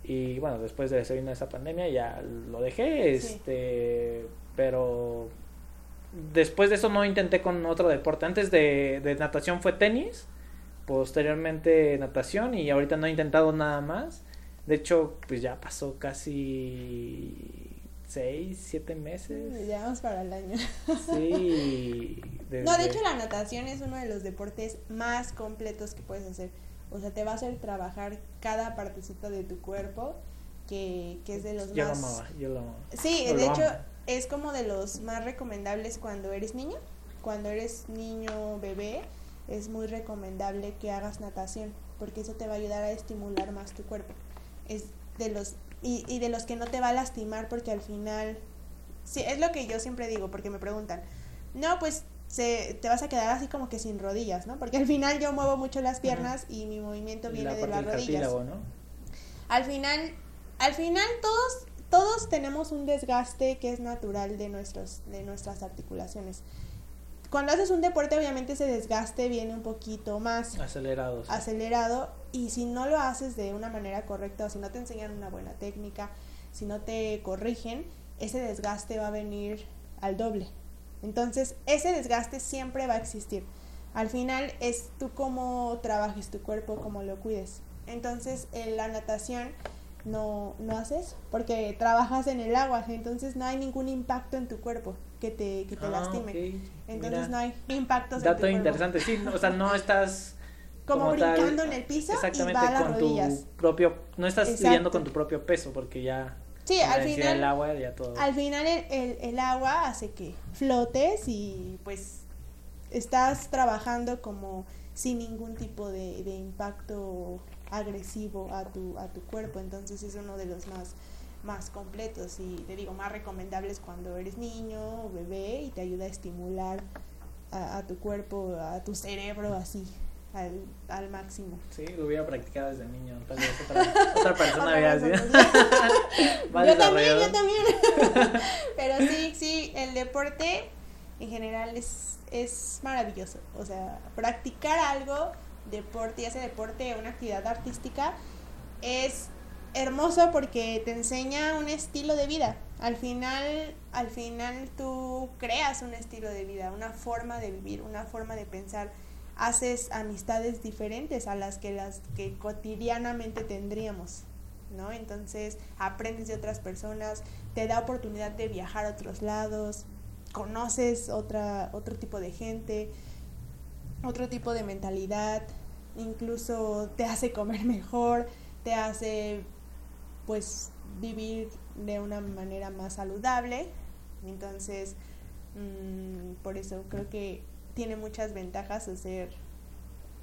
y bueno, después de se vino esa pandemia ya lo dejé, este, pero después de eso no intenté con otro deporte. Antes de, de natación fue tenis, posteriormente natación y ahorita no he intentado nada más. De hecho, pues ya pasó casi seis, siete meses. Ya vamos para el año. Sí. No, de hecho la natación es uno de los deportes más completos que puedes hacer. O sea, te va a hacer trabajar cada partecita de tu cuerpo, que, que es de los yo más... Lo amaba, yo lo amaba. Sí, de hecho, es como de los más recomendables cuando eres niño. Cuando eres niño, bebé, es muy recomendable que hagas natación, porque eso te va a ayudar a estimular más tu cuerpo. Es de los... Y, y de los que no te va a lastimar, porque al final... Sí, es lo que yo siempre digo, porque me preguntan, no, pues se, te vas a quedar así como que sin rodillas, ¿no? Porque al final yo muevo mucho las piernas y mi movimiento viene de las rodillas. ¿no? Al final, al final todos, todos tenemos un desgaste que es natural de nuestros, de nuestras articulaciones. Cuando haces un deporte, obviamente ese desgaste viene un poquito más acelerado. Acelerado. Y si no lo haces de una manera correcta, o si no te enseñan una buena técnica, si no te corrigen, ese desgaste va a venir al doble. Entonces, ese desgaste siempre va a existir. Al final es tú cómo trabajes tu cuerpo, cómo lo cuides. Entonces, en la natación no, no haces porque trabajas en el agua, entonces no hay ningún impacto en tu cuerpo que te, que te ah, lastime. Entonces no hay impactos Dato en tu interesante, sí, o sea, no estás como, brincando en el piso y va a las con tu propio, no estás lidiando con tu propio peso porque ya Sí, al final, el agua ya todo. al final el, el, agua hace que flotes y pues estás trabajando como sin ningún tipo de, de impacto agresivo a tu, a tu cuerpo, entonces es uno de los más, más completos y te digo, más recomendables cuando eres niño o bebé y te ayuda a estimular a, a tu cuerpo, a tu cerebro así al, al máximo. Sí, lo hubiera practicado desde niño, tal vez otra, otra persona había sido. yo también, yo también. Pero sí, sí, el deporte en general es, es maravilloso. O sea, practicar algo, deporte, ya sea deporte una actividad artística, es hermoso porque te enseña un estilo de vida. Al final, al final tú creas un estilo de vida, una forma de vivir, una forma de pensar haces amistades diferentes a las que las que cotidianamente tendríamos, ¿no? Entonces aprendes de otras personas, te da oportunidad de viajar a otros lados, conoces otra, otro tipo de gente, otro tipo de mentalidad, incluso te hace comer mejor, te hace pues vivir de una manera más saludable. Entonces, mm, por eso creo que tiene muchas ventajas hacer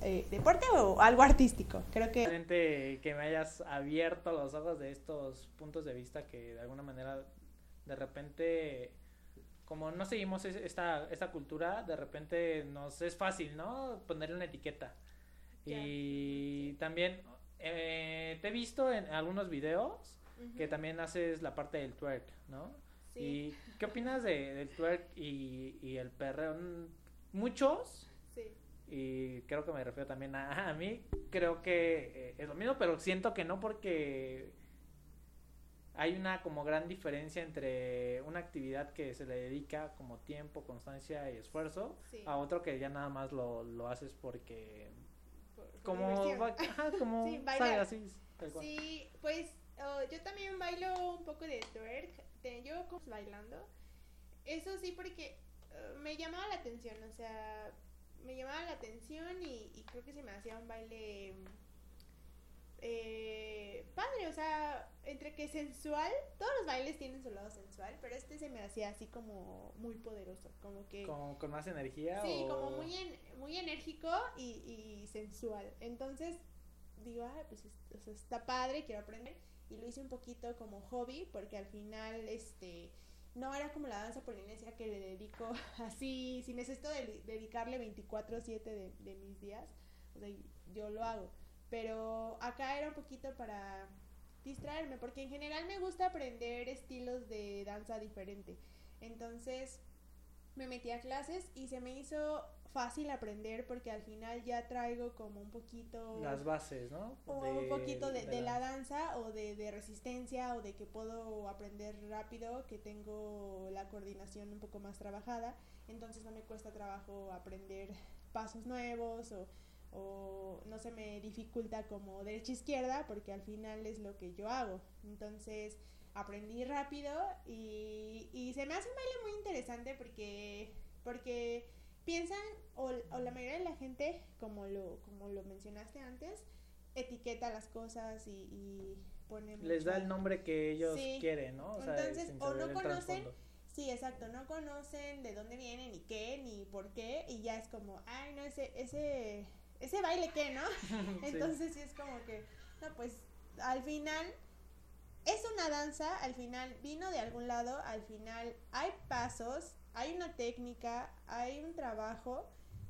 eh, deporte o algo artístico. Creo que... que me hayas abierto los ojos de estos puntos de vista que de alguna manera de repente como no seguimos esta, esta cultura, de repente nos es fácil, ¿no? Ponerle una etiqueta. Y también eh, te he visto en algunos videos que también haces la parte del twerk, ¿no? Sí. ¿Y qué opinas de, del twerk y, y el perreo? Muchos, y creo que me refiero también a, a mí, creo que eh, es lo mismo, pero siento que no porque hay una como gran diferencia entre una actividad que se le dedica como tiempo, constancia y esfuerzo a otro que ya nada más lo, lo haces porque como como sí, así sí pues oh, yo también bailo un poco de twerk yo como bailando. Eso sí porque me llamaba la atención, o sea, me llamaba la atención y, creo que se me hacía un baile eh, padre, o sea, entre que sensual, todos los bailes tienen su lado sensual, pero este se me hacía así como muy poderoso, como que... ¿Con, con más energía? Sí, como muy, en, muy enérgico y, y, sensual. Entonces, digo, ah, pues o sea, está padre, quiero aprender. Y lo hice un poquito como hobby, porque al final, este no era como la danza polinesia que le dedico así, sin necesito de dedicarle 24/7 de, de mis días, o sea, yo lo hago. Pero acá era un poquito para distraerme, porque en general me gusta aprender estilos de danza diferente. Entonces me metí a clases y se me hizo fácil aprender porque al final ya traigo como un poquito... Las bases, ¿no? un poquito de, la... danza o de, de, resistencia o de que puedo aprender rápido, que tengo la coordinación un poco más trabajada. Entonces no me cuesta trabajo aprender pasos nuevos o o no se me dificulta como derecha izquierda porque al final es lo que yo hago. Entonces aprendí rápido y, y se me hace un baile muy interesante porque, porque piensan, o, o, la mayoría de la gente, como lo, como lo mencionaste antes, etiqueta las cosas y, y pone... Les da el nombre que ellos quieren, ¿no? O Entonces, o no conocen... Sí, exacto, no conocen de dónde vienen, ni qué, ni por qué, y ya es como, ay, no, ese, ese ese baile qué, ¿no? Entonces sí. es como que, no, pues al final es una danza, al final vino de algún lado, al final hay pasos, hay una técnica, hay un trabajo.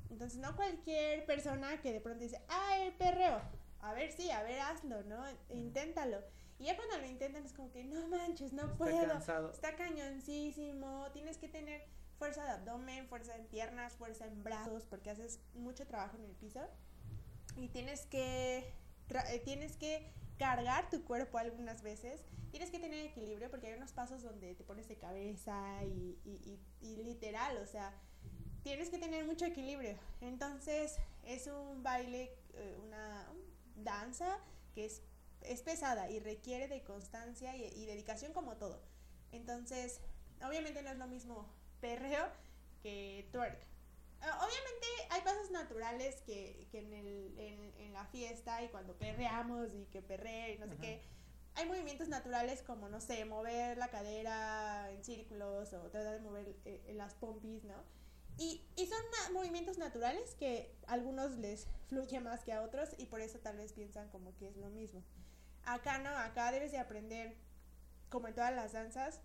Entonces no cualquier persona que de pronto dice, ah, el perreo, a ver, sí, a ver, hazlo, ¿no? Inténtalo. Y ya cuando lo intentan es como que, no manches, no puedo. Está cañoncísimo, tienes que tener fuerza de abdomen, fuerza en piernas, fuerza en brazos, porque haces mucho trabajo en el piso y tienes que eh, tienes que cargar tu cuerpo algunas veces, tienes que tener equilibrio porque hay unos pasos donde te pones de cabeza y, literal, o sea, tienes que tener mucho equilibrio. Entonces es un baile, eh, una danza que es, es pesada y requiere de constancia y dedicación como todo. Entonces, obviamente no es lo mismo perreo que twerk. Ah, obviamente hay pasos naturales que, que en, el, en, la fiesta y cuando perreamos y que perre y no sé qué, hay movimientos naturales como, no sé, mover la cadera en círculos o tratar de mover eh, las pompis, ¿no? Y, y son movimientos naturales que a algunos les fluye más que a otros y por eso tal vez piensan como que es lo mismo. Acá no, acá debes de aprender, como en todas las danzas,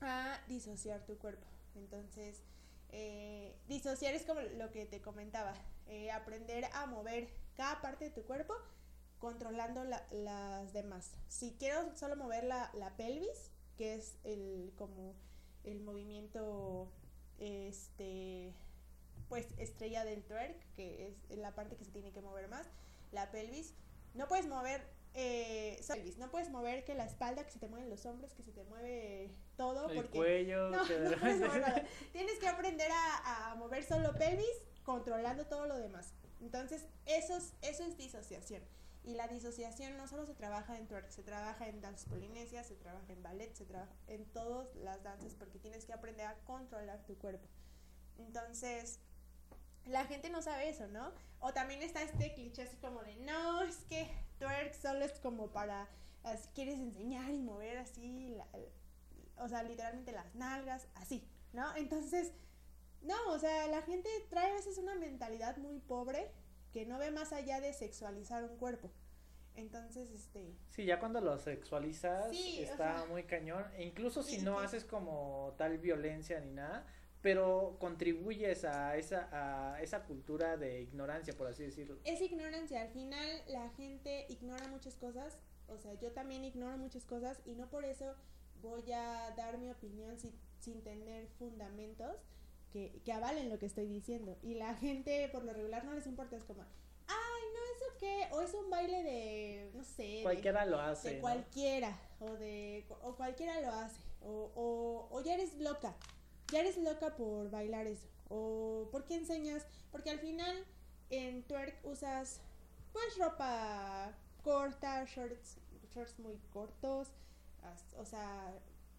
a disociar tu cuerpo. Entonces, eh, disociar es como lo que te comentaba, eh, aprender a mover cada parte de tu cuerpo controlando las demás. Si quiero solo mover la, la, pelvis, que es el como el movimiento este pues estrella del twerk, que es la parte que se tiene que mover más, la pelvis, no puedes mover eh, no puedes mover que la espalda, que se te mueven los hombros, que se te mueve todo. El porque cuello. No, Tienes que aprender a, mover solo pelvis controlando todo lo demás. Entonces, eso es, eso es disociación. Y la disociación no solo se trabaja en twerk, se trabaja en danzas polinesias, se trabaja en ballet, se trabaja en todas las danzas porque tienes que aprender a controlar tu cuerpo. Entonces, la gente no sabe eso, ¿no? O también está este cliché así como de, no, es que twerk solo es como para, si quieres enseñar y mover así, o sea, literalmente las nalgas, así, ¿no? Entonces, no, o sea, la gente trae a veces una mentalidad muy pobre que no ve más allá de sexualizar un cuerpo. Entonces, este... Sí, ya cuando lo sexualizas está muy cañón. E incluso si no haces como tal violencia ni nada, pero contribuyes a esa, a esa cultura de ignorancia, por así decirlo. Es ignorancia, al final la gente ignora muchas cosas, o sea, yo también ignoro muchas cosas y no por eso voy a dar mi opinión sin, sin tener fundamentos que, que avalen lo que estoy diciendo. Y la gente por lo regular no les importa, es como, ay, no, eso qué, o es un baile de, no sé. Cualquiera lo hace. De cualquiera, o de, o cualquiera lo hace, o, o, o ya eres loca ya eres loca por bailar eso. O por qué enseñas, porque al final en twerk usas pues ropa corta, shorts, shorts muy cortos, o sea,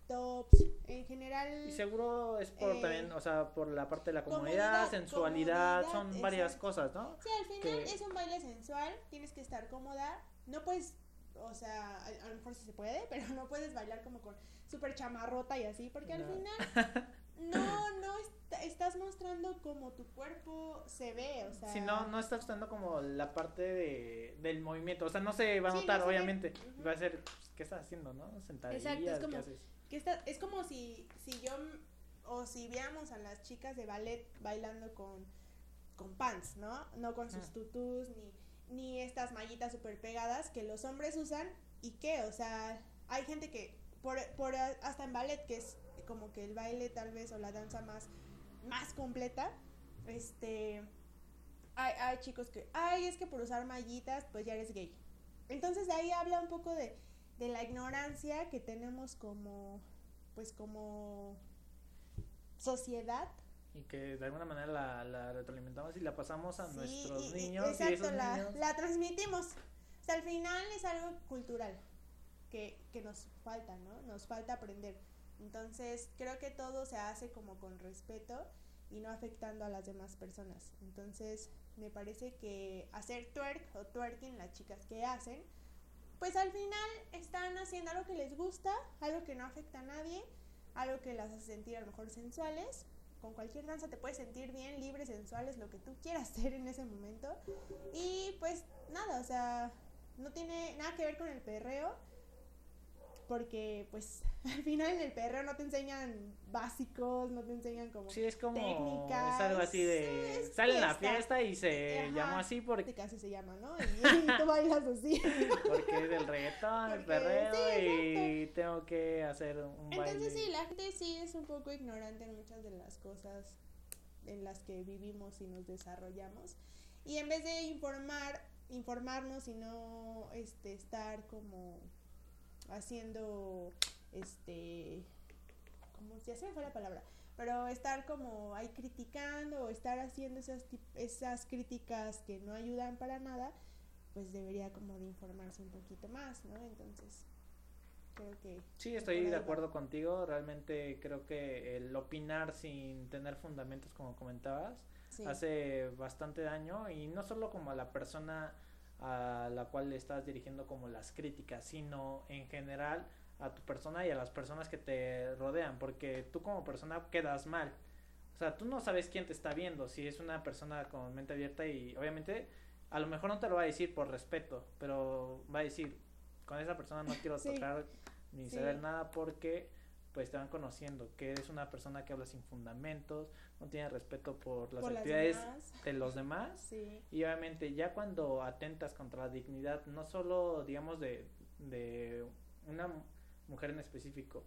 tops, en general. Y seguro es por eh, también, o sea, por la parte de la comodidad, comodidad, sensualidad, comodidad, son varias cosas, ¿no? Sí, al final que- es un baile sensual, tienes que estar cómoda, no puedes, o sea, a, a lo mejor sí se puede, pero no puedes bailar como con súper chamarrota y así, porque al final no, no est- estás mostrando como tu cuerpo se ve, o sea. Si no, no estás usando como la parte de, del movimiento, o sea, no se va a Sí, notar, obviamente, va a ser, pues, ¿qué estás haciendo, no? Sentadillas, Exacto, es como- ¿qué haces? que está, es como si, si yo, o si viéramos a las chicas de ballet bailando con, con pants, ¿no? No con sus Ujú. tutús, ni, ni estas mallitas súper pegadas que los hombres usan, ¿y qué? O sea, hay gente que, por, por hasta en ballet, que es como que el baile tal vez, o la danza más, más completa, este... Hay, hay chicos que, ay, es que por usar mallitas, pues ya eres gay. Entonces de ahí habla un poco de, de la ignorancia que tenemos como, pues como sociedad. Y que de alguna manera la, la retroalimentamos y la pasamos a Sí, nuestros y- y- niños y exacto, esos la, niños... la transmitimos. O sea, al final es algo cultural que, que nos falta, ¿no? Nos falta aprender. Entonces, creo que todo se hace como con respeto y no afectando a las demás personas. Entonces, me parece que hacer twerk o twerking, las chicas que hacen, pues al final están haciendo algo que les gusta, algo que no afecta a nadie, algo que las hace sentir a lo mejor sensuales. Con cualquier danza te puedes sentir bien, libre, sensuales, lo que tú quieras hacer en ese momento. Y pues nada, o sea, no tiene nada que ver con el perreo, porque pues al final en el perreo no te enseñan básicos, no te enseñan como Sí, es como, técnicas, es algo así de, en la fiesta. y se Ajá. llamó así porque, que casi se llama, ¿no? Y, y tú bailas así. porque es del reggaetón, el Porque- perreo sí, y tengo que hacer un baile. Entonces sí, la gente sí es un poco ignorante en muchas de las cosas en las que vivimos y nos desarrollamos. Y en vez de informar, informarnos y no este estar como haciendo este como ya se me fue la palabra, pero estar como ahí criticando o estar haciendo esas esas críticas que no ayudan para nada, pues debería como de informarse un poquito más, ¿no? Entonces, creo que Sí, estoy de va. acuerdo contigo. Realmente creo que el opinar sin tener fundamentos, como comentabas, Sí. hace bastante daño y no solo como a la persona a la cual le estás dirigiendo como las críticas, sino en general a tu persona y a las personas que te rodean, porque tú como persona quedas mal. O sea, tú no sabes quién te está viendo, si es una persona con mente abierta y obviamente a lo mejor no te lo va a decir por respeto, pero va a decir, con esa persona no quiero Sí. tocar ni Sí. saber nada porque pues te van conociendo que eres una persona que habla sin fundamentos, no tiene respeto por las Por actividades de los demás Sí. y obviamente ya cuando atentas contra la dignidad, no solo digamos de, de una mu- mujer en específico,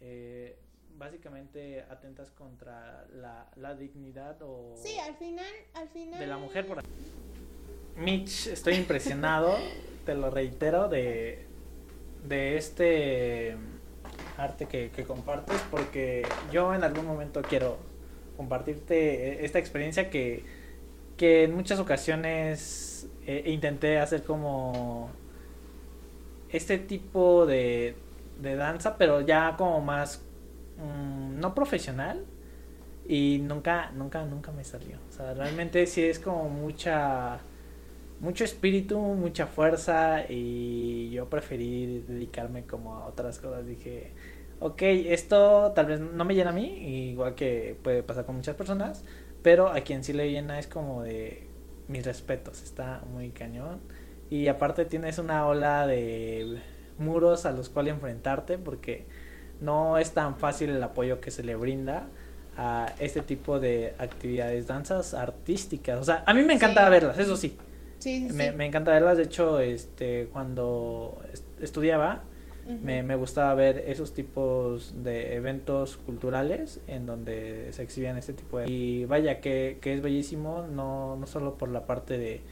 eh, básicamente atentas contra la, la dignidad o Sí, al final, al final. de la mujer por Mitch, estoy impresionado, te lo reitero, de, de este arte que, compartes, porque yo en algún momento quiero compartirte esta experiencia que, que en muchas ocasiones eh, intenté hacer como este tipo de, de danza, pero ya como más mm, no profesional, y nunca, nunca, nunca me salió. O sea, realmente sí es como mucha, mucho espíritu, mucha fuerza y yo preferí dedicarme como a otras cosas. Dije, ok, esto tal vez no me llena a mí, igual que puede pasar con muchas personas, pero a quien sí le llena es como de mis respetos, está muy cañón. Y aparte tienes una ola de muros a los cuales enfrentarte porque no es tan fácil el apoyo que se le brinda a este tipo de actividades, danzas artísticas. O sea, a mí me encanta Sí. verlas, eso sí. Sí, sí, Me, sí. me encanta verlas. De hecho, este, cuando est- me, me gustaba ver esos tipos de eventos culturales en donde se exhibían este tipo de... Y vaya, que, que es bellísimo, no, no solo por la parte de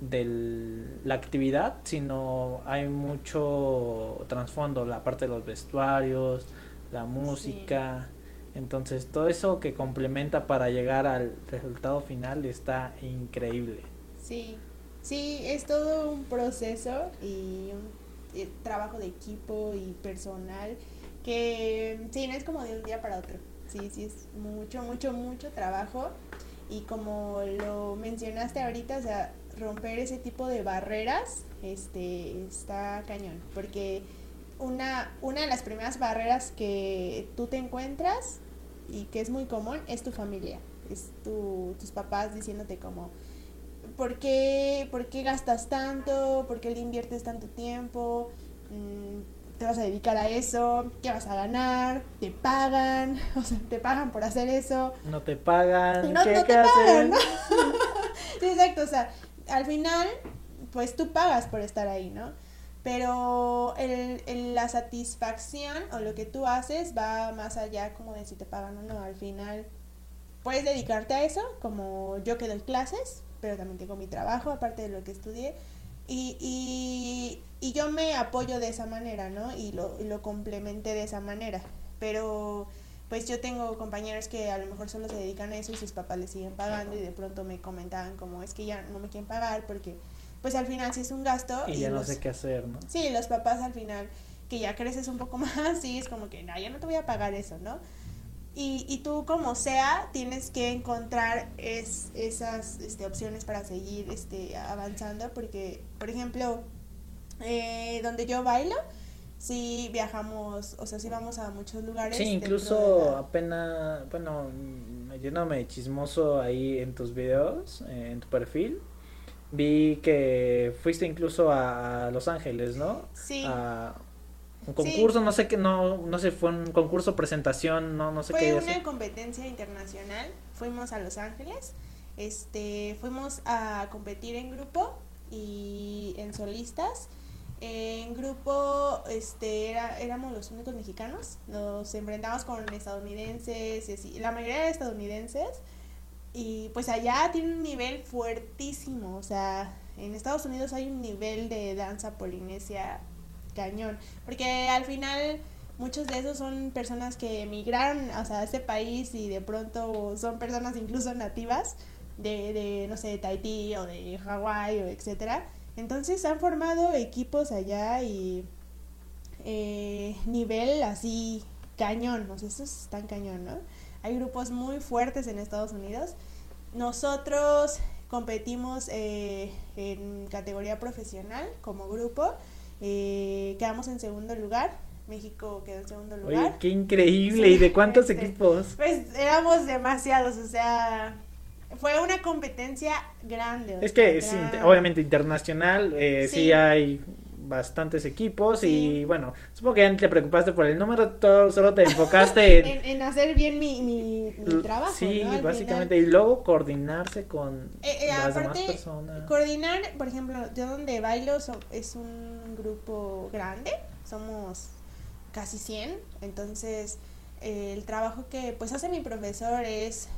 de la actividad, sino hay mucho trasfondo, la parte de los vestuarios, la música, entonces todo eso que complementa para llegar al resultado final está increíble. Sí, sí, es todo un proceso y un eh, trabajo de equipo y personal que sí, no es como de un día para otro. Sí, sí, es mucho, mucho, mucho trabajo. Y como lo mencionaste ahorita, o sea, romper ese tipo de barreras este, está cañón. Porque una, una de las primeras barreras que tú te encuentras y que es muy común es tu familia. Es tu, tus papás diciéndote como, ¿por qué, ¿por qué gastas tanto? ¿Por qué le inviertes tanto tiempo? Mm, te vas a dedicar a eso, qué vas a ganar, te pagan, o sea, te pagan por hacer eso. No te pagan, no, ¿qué, no qué te exacto, o sea, al final, pues tú pagas por estar ahí, ¿no? Pero el, el- la satisfacción o lo que tú haces va más allá como de si te pagan o no. Al final puedes dedicarte a eso, como yo que doy clases, pero también tengo mi trabajo aparte de lo que estudié. Y, y, y yo me apoyo de esa manera, ¿no? Y lo, y lo complementé de esa manera. Pero pues yo tengo compañeros que a lo mejor solo se dedican a eso y sus papás les siguen pagando y de pronto me comentaban como es que ya no me quieren pagar porque pues al final sí es un gasto. Y ya no sé qué hacer, ¿no? Sí, los papás al final, que ya creces un poco más, sí, es como que, no, ya no te voy a pagar eso, ¿no? Y, y tú como sea, tienes que encontrar es, esas este, opciones para seguir este, avanzando, porque, por ejemplo, eh, donde yo bailo, sí viajamos, o sea, sí vamos a muchos lugares. Sí, incluso la- apenas, bueno, yéndome chismoso ahí en tus videos, eh, en tu perfil, vi que fuiste incluso a, a Los Ángeles, ¿no? Sí. A un concurso, no sé qué, no, no sé, fue un concurso, presentación, no, no sé Fue qué. una hacer. competencia internacional. Fuimos a Los Ángeles. Este, fuimos a competir en grupo y en solistas. En grupo, este, era, éramos los únicos mexicanos. Nos enfrentamos con estadounidenses, y así, la mayoría de estadounidenses. Y pues allá tiene un nivel fuertísimo. O sea, en Estados Unidos hay un nivel de danza polinesia cañón. Porque al final muchos de esos son personas que emigraron o sea, a este país y de pronto son personas incluso nativas de, de no sé, de Tahití o de Hawái o etcétera. Entonces han formado equipos allá y eh, nivel así cañón, o sea, eso es tan cañón, ¿no? Hay grupos muy fuertes en Estados Unidos. Nosotros competimos eh, en categoría profesional como grupo. Eh, quedamos en segundo lugar. México quedó en segundo lugar. Oye, qué increíble, Sí, ¿y de cuántos este, equipos? Pues éramos demasiados, o sea, fue una competencia grande. Es sea, que int- obviamente internacional, eh, sí. Sí. hay bastantes equipos Sí. y bueno, supongo que ya no te preocupaste por el número, todo, solo te enfocaste en... En, en hacer bien mi, mi, mi trabajo. Sí, ¿no? Básicamente, y luego coordinarse con Eh, eh, las aparte, demás personas. Coordinar, por ejemplo, yo donde bailo so- es un grupo grande, somos casi 100, entonces el trabajo que pues hace mi profesor es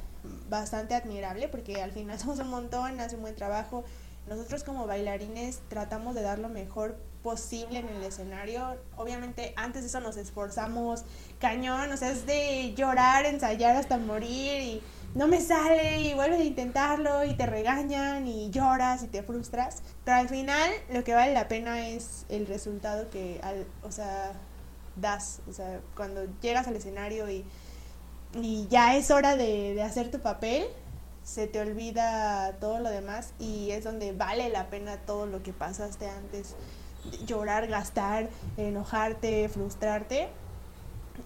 bastante admirable porque al final somos un montón, hace un buen trabajo. Nosotros como bailarines tratamos de dar lo mejor posible en el escenario. Obviamente antes de eso nos esforzamos cañón, o sea, es de llorar, ensayar hasta morir y no me sale y vuelves a intentarlo y te regañan y lloras y te frustras. Pero al final lo que vale la pena es el resultado que, o sea, das. O sea, cuando llegas al escenario y, y ya es hora de, de hacer tu papel, se te olvida todo lo demás y es donde vale la pena todo lo que pasaste antes. Llorar, gastar, enojarte, frustrarte.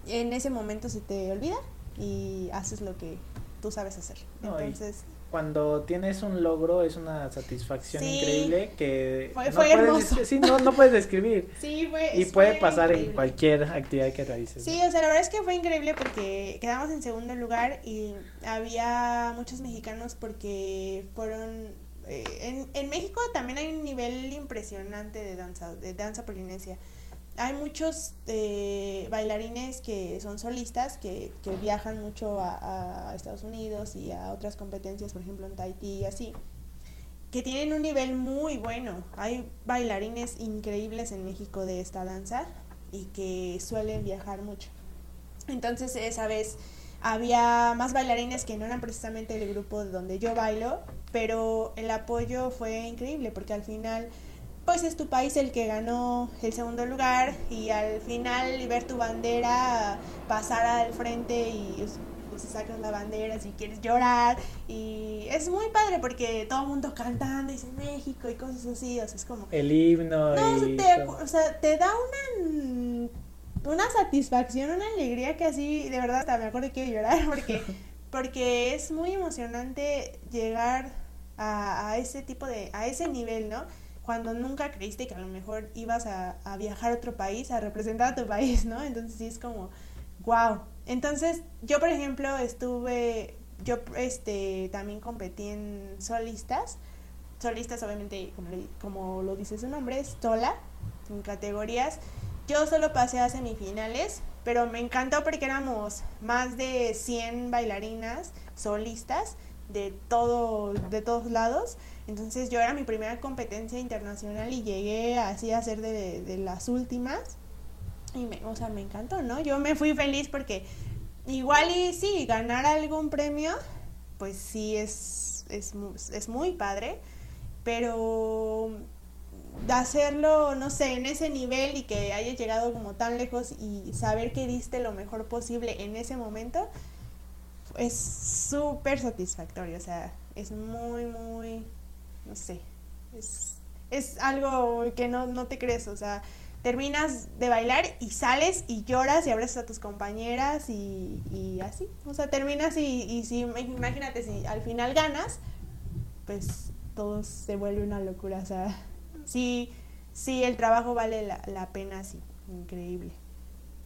En ese momento se te olvida y haces lo que tú sabes hacer. No, Entonces, Cuando tienes un logro es una satisfacción Sí. increíble que Fue- no, puedes, sí, no, no puedes describir. sí, fue. Y puede pasar en cualquier actividad que realices. Sí, o sea, la verdad es que fue increíble porque quedamos en segundo lugar y había muchos mexicanos porque fueron... eh, en, en México también hay un nivel impresionante de danza, de danza polinesia. Hay muchos eh, bailarines que son solistas que, que viajan mucho a, a Estados Unidos y a otras competencias, por ejemplo en Tahití y así, que tienen un nivel muy bueno. Hay bailarines increíbles en México de esta danza y que suelen viajar mucho. Entonces esa vez había más bailarines que no eran precisamente el grupo de donde yo bailo, pero el apoyo fue increíble porque al final pues es tu país el que ganó el segundo lugar y al final ver tu bandera pasar al frente y pues sacas la bandera si quieres llorar y es muy padre porque todo el mundo cantando dice México y cosas así, o sea, es como... El himno. No, y te, o sea, te da una, una satisfacción, una alegría que así, de verdad, hasta me acuerdo que quiero llorar porque, porque es muy emocionante llegar a, a ese tipo de, a ese nivel, ¿no? Cuando nunca creíste que a lo mejor ibas a, a viajar a otro país, a representar a tu país, ¿no? Entonces sí es como, wow. Entonces, yo por ejemplo estuve, yo este también competí en solistas, solistas obviamente, como, como lo dice su nombre, es sola, en categorías. Yo solo pasé a semifinales, pero me encantó porque éramos más de 100 bailarinas solistas de todo de todos lados. Entonces yo era mi primera competencia internacional y llegué así a ser de, de las últimas. Y me, o sea, me encantó, ¿no? Yo me fui feliz porque igual y sí, ganar algún premio, pues sí es, es, es muy padre, pero hacerlo, no sé, en ese nivel y que hayas llegado como tan lejos y saber que diste lo mejor posible en ese momento, es súper satisfactorio, o sea, es muy, muy, no sé, es, es algo que no, no te crees, o sea, terminas de bailar y sales y lloras y abrazas a tus compañeras y, y así, o sea, terminas y, y si, imagínate, si al final ganas, pues todo se vuelve una locura, o sea, sí, sí, el trabajo vale la, la pena, sí, increíble.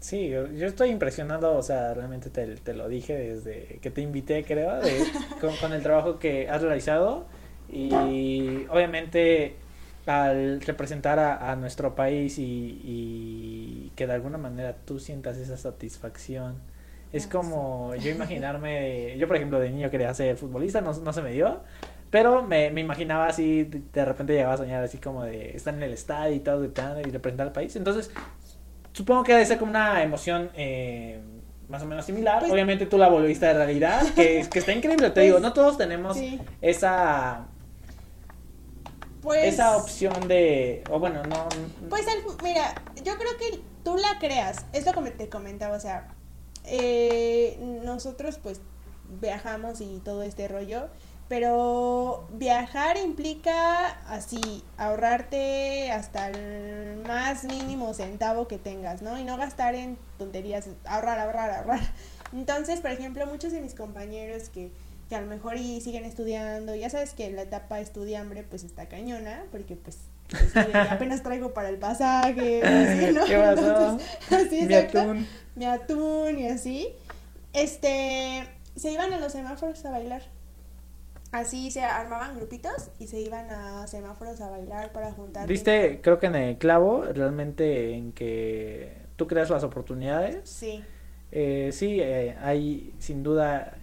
Sí, yo, yo estoy impresionado, o sea, realmente te, te lo dije desde que te invité, creo, de- con, con el trabajo que has realizado y obviamente al representar a, a nuestro país y, y que de alguna manera tú sientas esa satisfacción. Es como yo imaginarme, yo por ejemplo de niño quería ser futbolista, no, no se me dio, pero me, me imaginaba así, de- repente llegaba a soñar así como de estar en el estadio y todo, y representar al país. Entonces, supongo que debe ser como una emoción eh, más o menos similar. Pues- Obviamente tú la volviste de realidad, que, que está increíble, te Pues, digo, no todos tenemos Sí, esa, pues... esa opción de, o bueno, no... Pues al- mira, yo creo que tú la creas, es lo que te comentaba, o sea, eh, nosotros pues viajamos y todo este rollo, pero viajar implica así, ahorrarte hasta el más mínimo centavo que tengas, ¿no? Y no gastar en tonterías, ahorrar, ahorrar, ahorrar. Entonces, por ejemplo, muchos de mis compañeros que, que a lo mejor y siguen estudiando, ya sabes que la etapa estudiambre pues está cañona, porque pues pues, apenas traigo para el pasaje, así, ¿no? ¿Qué pasó? Entonces, así, Mi exacto atún. mi atún y así, este, se iban a los semáforos a bailar. Así se armaban grupitos y se iban a semáforos a bailar para juntar. Diste, creo que en el clavo, realmente en que tú creas las oportunidades. Sí, Eh, sí, eh, hay sin duda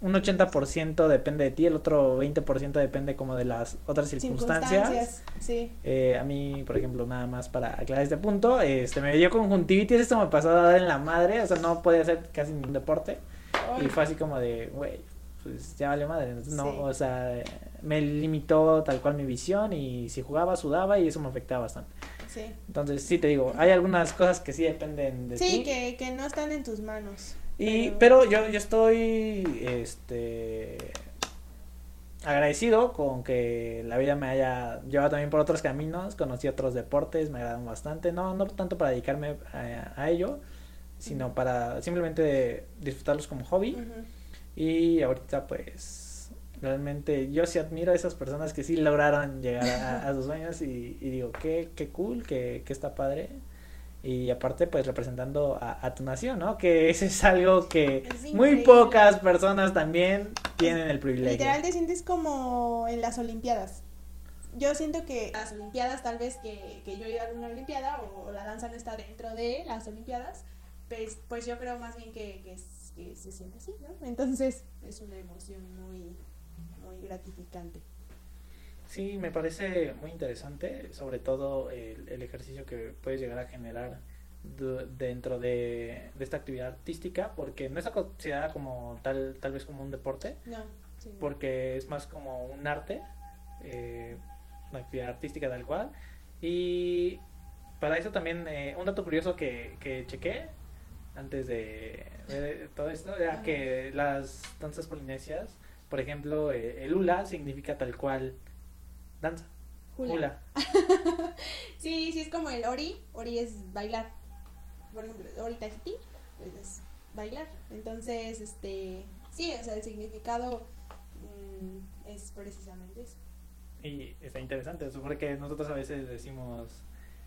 un 80% depende de ti, el otro 20% depende como de las otras circunstancias. Sí, Eh, a mí, por ejemplo, nada más para aclarar este punto, este me dio conjuntivitis, esto me pasó a dar en la madre, o sea, no podía hacer casi ningún deporte. Y fue así como de, güey, pues ya vale madre. No, Sí. o sea, me limitó tal cual mi visión y si jugaba, sudaba y eso me afectaba bastante. sí. Entonces, sí te digo, hay algunas cosas que sí dependen de Sí, ti. que, que no están en tus manos. Y, pero- pero yo, yo estoy, este, agradecido con que la vida me haya llevado también por otros caminos, conocí otros deportes, me agradan bastante, no, no tanto para dedicarme a, a ello, sino para simplemente disfrutarlos como hobby. Y ahorita pues realmente yo sí admiro a esas personas que sí lograron llegar a, a sus sueños y, y digo, qué, qué cool, que, que está padre. Y aparte pues representando a, a tu nación, ¿no? Que eso es algo que Es muy pocas personas también tienen el privilegio. Literal te sientes como en las Olimpiadas. Yo siento que las Olimpiadas, tal vez que, que yo he ido a una Olimpiada o, la danza no está dentro de las Olimpiadas, pues, pues yo creo más bien que, que, es- que se siente así, ¿no? Entonces es una emoción muy, muy gratificante. Sí, me parece muy interesante, sobre todo el, el ejercicio que puedes llegar a generar dentro de, de esta actividad artística, porque no está considerada como tal, tal vez como un deporte, No, sí. porque es más como un arte. eh, una actividad artística tal cual. Y para eso también, eh, un dato curioso que, que chequé antes de, de todo esto era que las danzas polinesias, por ejemplo, eh, el hula significa tal cual danza. Hula. Hula. Sí, sí, es como el ori. Ori es bailar. Por ejemplo, ori tahiti pues es bailar. Entonces, este, sí, o sea, el significado mm, es precisamente eso. Y está interesante, supone que nosotros a veces decimos,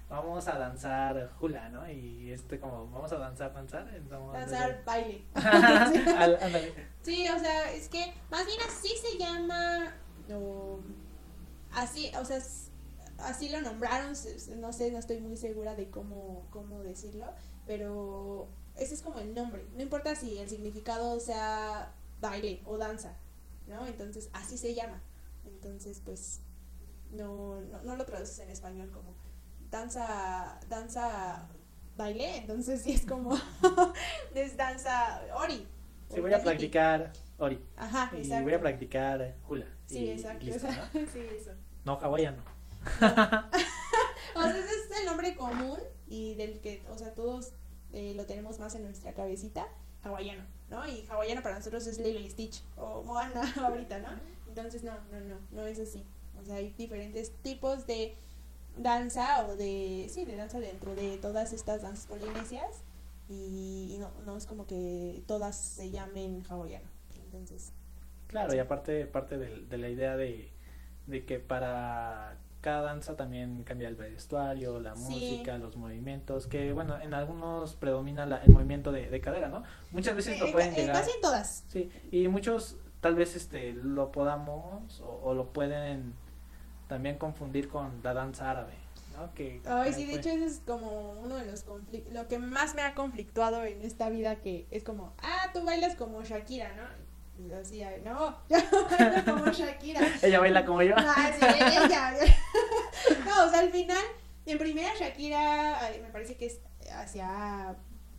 vamos a danzar hula, ¿no? Y este como, vamos a danzar, danzar. entonces- Danzar, baile. Sí, o sea, es que más bien así se llama, o así, o sea, así lo nombraron, no sé, no estoy muy segura de cómo, cómo decirlo, pero ese es como el nombre, no importa si el significado sea baile o danza, ¿no? Entonces, así se llama, entonces, pues, no, no, no lo traduces en español como danza, danza, baile, entonces sí es como, es danza ori. Sí, voy a practicar ori. Ajá, Y exacto. voy a practicar hula. Sí, y exacto. listo, o sea, ¿no? sí, eso. No, hawaiano. O sea, ese es el nombre común y del que, o sea, todos eh, lo tenemos más en nuestra cabecita, hawaiano, ¿no? Y hawaiano para nosotros es Lilo y Stitch o Moana ahorita, ¿no? Entonces, no, no, no, no es así. O sea, hay diferentes tipos de danza o de, sí, de danza dentro de todas estas danzas polinesias y, y no, no es como que todas se llamen hawaiano. Entonces, Claro, y aparte parte de, de la idea de, de que para cada danza también cambia el vestuario, la Sí. música, los movimientos, que bueno, en algunos predomina la- el movimiento de, de cadera, ¿no? Muchas veces lo pueden llegar... casi en todas. Sí, y muchos tal vez este lo podamos o, o lo pueden también confundir con la danza árabe, ¿no? Que Ay, sí, de puede- hecho ese es como uno de los conflictos, lo que más me ha conflictuado en esta vida que es como, ah, tú bailas como Shakira, ¿no? Y así, no, yo bailo como Shakira. Ella baila como yo. Ah, sí, ella. No, o sea, al final, en primera Shakira, me parece que es hacia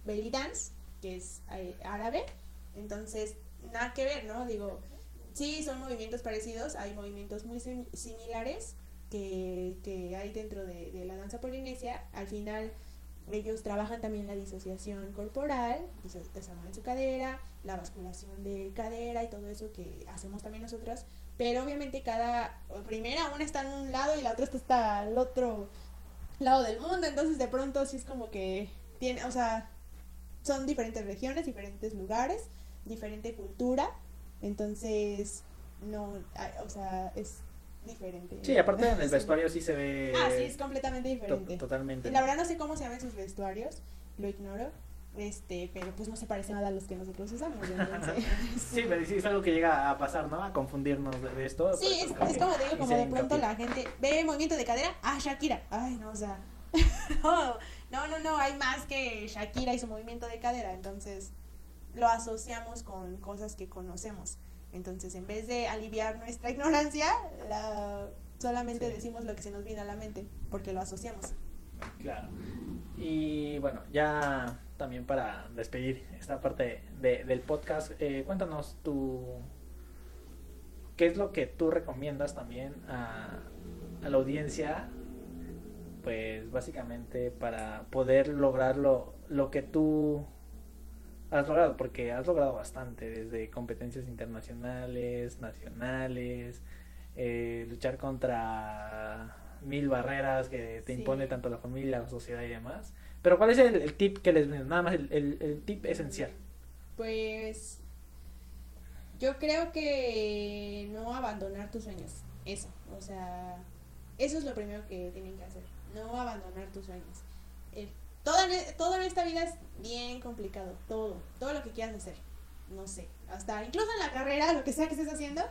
belly dance, que es eh, árabe, entonces nada que ver, ¿no? Digo, sí, son movimientos parecidos, hay movimientos muy sim- similares que, que hay dentro de, la danza polinesia, al final ellos trabajan también la disociación corporal, desarman su cadera, la basculación de cadera y todo eso que hacemos también nosotros, pero obviamente cada, primera una está en un lado y la otra está al otro lado del mundo, entonces de pronto sí es como que tiene, o sea, son diferentes regiones, diferentes lugares, diferente cultura, entonces no, o sea, es diferente. Sí, aparte en el vestuario sí se ve Ah, sí, es completamente to- diferente. totalmente. La verdad no sé cómo se llaman sus vestuarios, lo ignoro, este, pero pues no se parece nada a los que nosotros usamos. entonces, Sí, pero sí es algo que llega a pasar, ¿no? A confundirnos de, esto. Sí, es, es como te digo, como de pronto la gente ve movimiento de cadera, ah, Shakira. Ay, no, o sea, no, no, no, no, hay más que Shakira y su movimiento de cadera, entonces lo asociamos con cosas que conocemos. Entonces, en vez de aliviar nuestra ignorancia, la, solamente Sí. decimos lo que se nos viene a la mente, porque lo asociamos. Claro. Y bueno, ya también para despedir esta parte de- del podcast, eh, cuéntanos tu... ¿Qué es lo que tú recomiendas también a, a la audiencia? Pues básicamente para poder lograr lo, lo que tú has logrado, porque has logrado bastante, desde competencias internacionales, nacionales, eh, luchar contra mil barreras que te Sí. impone tanto la familia, la sociedad y demás. Pero ¿cuál es el, el tip que les brindas? Nada más el, el- el tip esencial. Pues yo creo que no abandonar tus sueños, eso, o sea, eso es lo primero que tienen que hacer, no abandonar tus sueños. El- todo, en, todo en esta vida es bien complicado, todo, todo lo que quieras hacer, no sé, hasta incluso en la carrera, lo que sea que estés haciendo,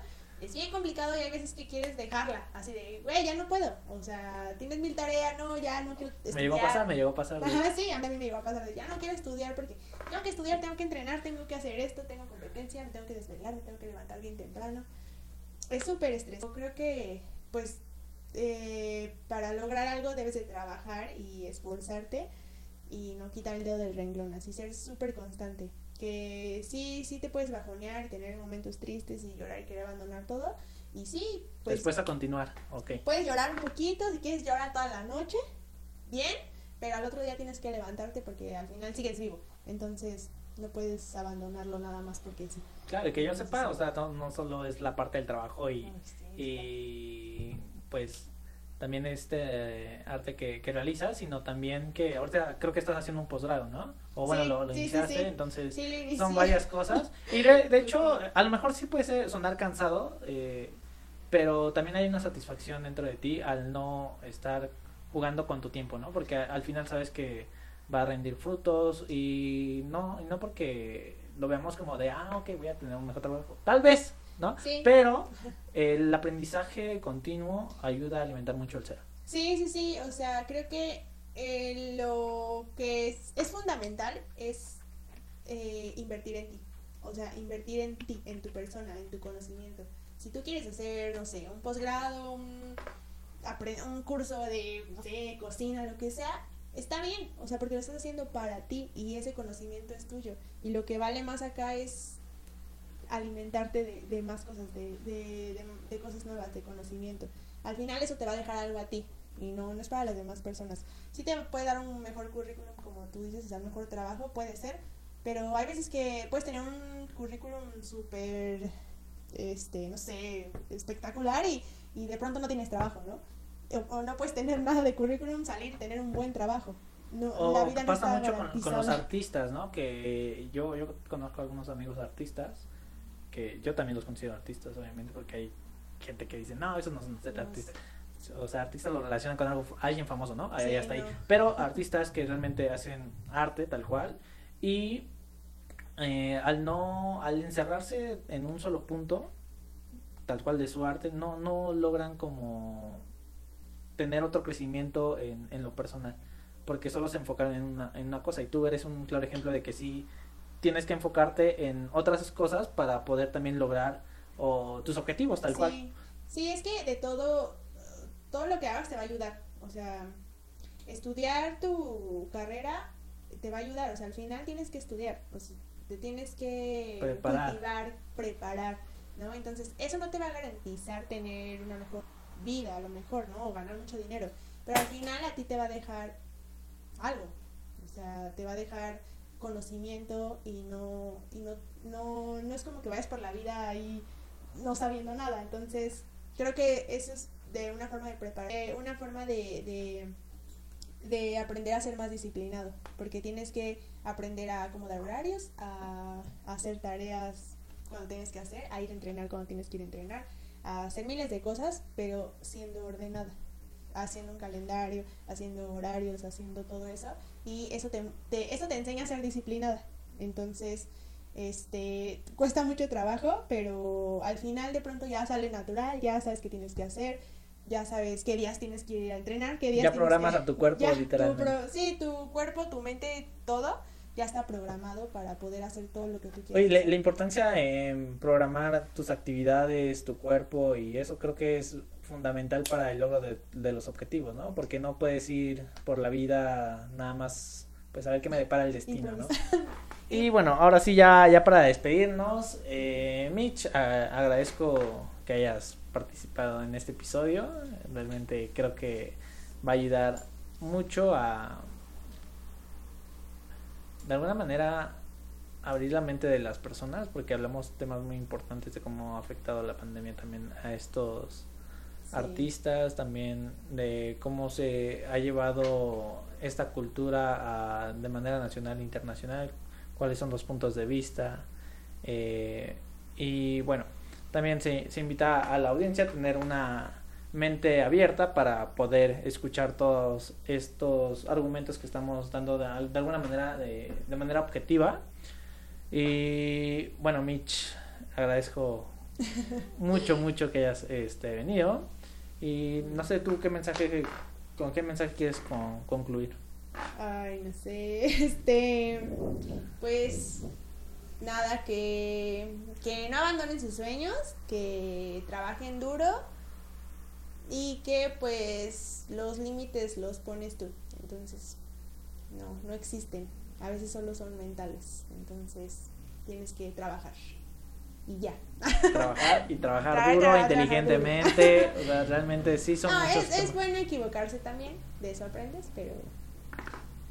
es bien complicado y hay veces que quieres dejarla, así de, güey, ya no puedo, o sea, tienes mil tareas, no, ya no quiero estudiar. Me llegó a pasar, me llegó a pasar. Ajá, sí, a mí me llegó a pasar de ya no quiero estudiar porque tengo que estudiar, tengo que entrenar, tengo que hacer esto, tengo competencia, me tengo que desvelar, me tengo que levantar bien temprano. Es súper estresante. Creo que, pues, eh, para lograr algo debes de trabajar y esforzarte y no quitar el dedo del renglón, así ser súper constante. Que sí, sí te puedes bajonear y tener momentos tristes y llorar y querer abandonar todo, Y sí, pues... Después a continuar, ok. Puedes llorar un poquito, si quieres llorar toda la noche, bien, pero al otro día tienes que levantarte porque al final sigues vivo. Entonces, no puedes abandonarlo nada más porque sí. Claro, que yo sepa, o sea, no, solo es la parte del trabajo y, y pues también este arte que, que realizas, sino también que ahorita creo que estás haciendo un posgrado, ¿no? O bueno, lo, iniciaste, entonces son varias cosas. Y de, hecho, a lo mejor sí puede sonar cansado, eh, pero también hay una satisfacción dentro de ti al no estar jugando con tu tiempo, ¿no? Porque al final sabes que va a rendir frutos y no, y no porque lo veamos como de, ah, ok, voy a tener un mejor trabajo. Tal vez, ¿no? Sí. Pero el aprendizaje continuo ayuda a alimentar mucho el ser. Sí, sí, sí, o sea, creo que eh, lo que es, es fundamental es eh, invertir en ti, o sea, invertir en ti, en tu persona, en tu conocimiento. Si tú quieres hacer, no sé, un posgrado, un, un curso de, no sé, cocina, lo que sea, está bien, o sea, porque lo estás haciendo para ti y ese conocimiento es tuyo. Y lo que vale más acá es alimentarte de, de más cosas, de, de, de, cosas nuevas, de conocimiento. Al final eso te va a dejar algo a ti y no, no es para las demás personas. Sí te puede dar un mejor currículum, como tú dices, o sea, un mejor trabajo, puede ser, pero hay veces que puedes tener un currículum súper, este, no sé, espectacular y, y de pronto no tienes trabajo, ¿no? o no puedes tener nada de currículum, salir, tener un buen trabajo. No, la vida pasa mucho con, los artistas, ¿no? Que yo, yo conozco algunos amigos artistas, que yo también los considero artistas, obviamente, porque hay gente que dice, no, eso no es ser artista. O sea, artistas lo relacionan con algo, alguien famoso, ¿no? Ahí está ahí. Pero artistas que realmente hacen arte tal cual y eh, al no, al encerrarse en un solo punto, tal cual de su arte, no, no logran como tener otro crecimiento en, en lo personal, porque solo se enfocaron en una, en una cosa y tú eres un claro ejemplo de que sí tienes que enfocarte en otras cosas para poder también lograr o, tus objetivos tal cual. Sí, es que de todo, todo lo que hagas te va a ayudar, o sea, estudiar tu carrera te va a ayudar, o sea, al final tienes que estudiar, pues te tienes que preparar, preparar, ¿no? Entonces, eso no te va a garantizar tener una mejor vida a lo mejor, ¿no? O ganar mucho dinero. Pero al final a ti te va a dejar algo. O sea, te va a dejar conocimiento y no, y no, no, no es como que vayas por la vida ahí no sabiendo nada. Entonces, creo que eso es de una forma de preparar, una forma de, de, de aprender a ser más disciplinado, porque tienes que aprender a acomodar horarios, a, a hacer tareas cuando tienes que hacer, a ir a entrenar cuando tienes que ir a entrenar, a hacer miles de cosas, pero siendo ordenada, haciendo un calendario, haciendo horarios, haciendo todo eso. Y eso te, eso te enseña a ser disciplinada. Entonces, este, cuesta mucho trabajo, pero al final de pronto ya sale natural, ya sabes qué tienes que hacer, ya sabes qué días tienes que ir a entrenar, qué días Ya programas a tu cuerpo, literalmente. sí, tu cuerpo, tu mente, todo ya está programado para poder hacer todo lo que tú quieras. Oye, la, importancia en programar tus actividades, tu cuerpo y eso creo que es fundamental para el logro de, los objetivos, ¿no? Porque no puedes ir por la vida nada más, pues a ver qué me depara el destino, ¿no? Y bueno, ahora sí, ya, ya para despedirnos, eh, Mitch, agradezco que hayas participado en este episodio. Realmente creo que va a ayudar mucho a de alguna manera abrir la mente de las personas, porque hablamos temas muy importantes de cómo ha afectado la pandemia también a estos artistas, también de cómo se ha llevado esta cultura de manera nacional e internacional, cuáles son los puntos de vista. Eh, y bueno, también se, se invita a la audiencia a tener una mente abierta para poder escuchar todos estos argumentos que estamos dando de, alguna manera, de, de, manera objetiva. Y bueno, Mitch, agradezco mucho, mucho que hayas este, venido. Y no sé tú qué mensaje, con qué mensaje quieres concluir. Ay, no sé, este, pues nada, que, que no abandonen sus sueños, que trabajen duro y que pues los límites los pones tú. Entonces, no, no existen. A veces solo son mentales. Entonces, tienes que trabajar. Y ya. Trabajar y trabajar duro, trabajar inteligentemente. O sea, realmente sí son No, muchos es, es bueno equivocarse también, de eso aprendes, pero,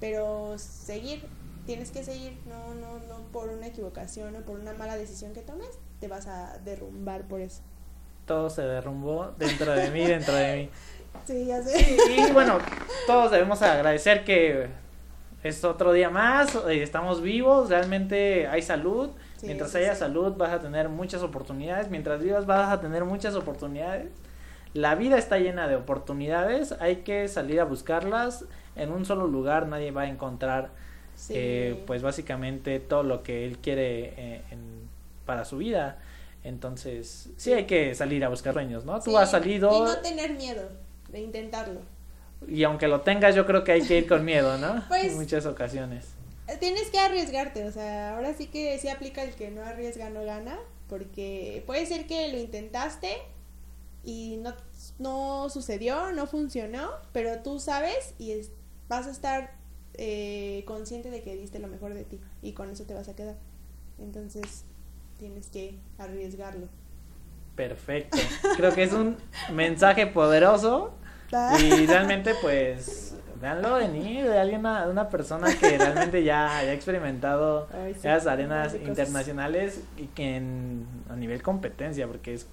pero seguir, tienes que seguir, no, no, no por una equivocación o por una mala decisión que tomes, te vas a derrumbar por eso. Todo se derrumbó dentro de mí, dentro de mí. Sí, ya sé. Y bueno, todos debemos agradecer que es otro día más, eh, estamos vivos, realmente hay salud. Sí, Mientras sí, haya sí. salud vas a tener muchas oportunidades, mientras vivas vas a tener muchas oportunidades. La vida está llena de oportunidades, hay que salir a buscarlas. En un solo lugar nadie va a encontrar eh, pues básicamente todo lo que él quiere eh, en- para su vida. Entonces, sí hay que salir a buscar sueños, ¿no? Tú has salido Y no tener miedo de intentarlo. y aunque lo tengas, yo creo que hay que ir con miedo, ¿no? Pues- en muchas ocasiones. Tienes que arriesgarte, o sea, ahora sí que sí aplica el que no arriesga no gana, porque puede ser que lo intentaste y no, no sucedió, no funcionó, pero tú sabes y es- vas a estar eh, consciente de que diste lo mejor de ti y con eso te vas a quedar. Entonces tienes que arriesgarlo. Perfecto. Creo que es un mensaje poderoso y realmente pues véanlo venir de alguien, de una persona que realmente ya haya experimentado Ay, sí, esas arenas internacionales y que en, a nivel competencia, porque es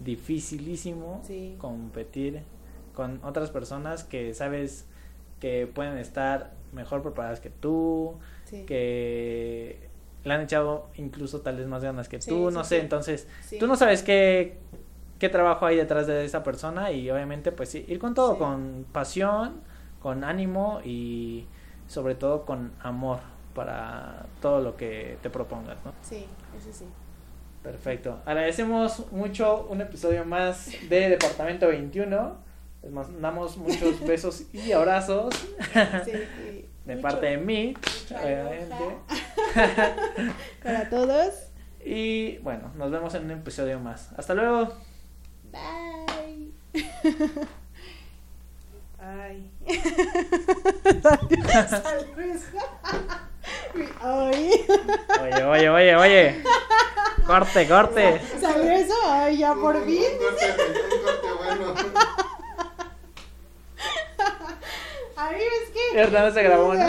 dificilísimo Sí. competir con otras personas que sabes que pueden estar mejor preparadas que tú, Sí. que le han echado incluso tal vez más ganas que tú, no sé, entonces tú no sabes qué, qué trabajo hay detrás de esa persona y obviamente pues sí, ir con todo, con pasión, con ánimo y sobre todo con amor para todo lo que te propongas, ¿no? Sí, eso sí. Perfecto. Agradecemos mucho un episodio más de Departamento 21. Les mandamos muchos besos y abrazos Sí, y de mucho- parte de mí, obviamente. Para todos. Y bueno, nos vemos en un episodio más. Hasta luego. Bye. Ay. Ay. Oye, oye, oye, oye. Corte, corte. ¿Salió eso? Ay, ya por fin. Un corte, un corte bueno. Ay, es que. Hernán se grabó, ¿no?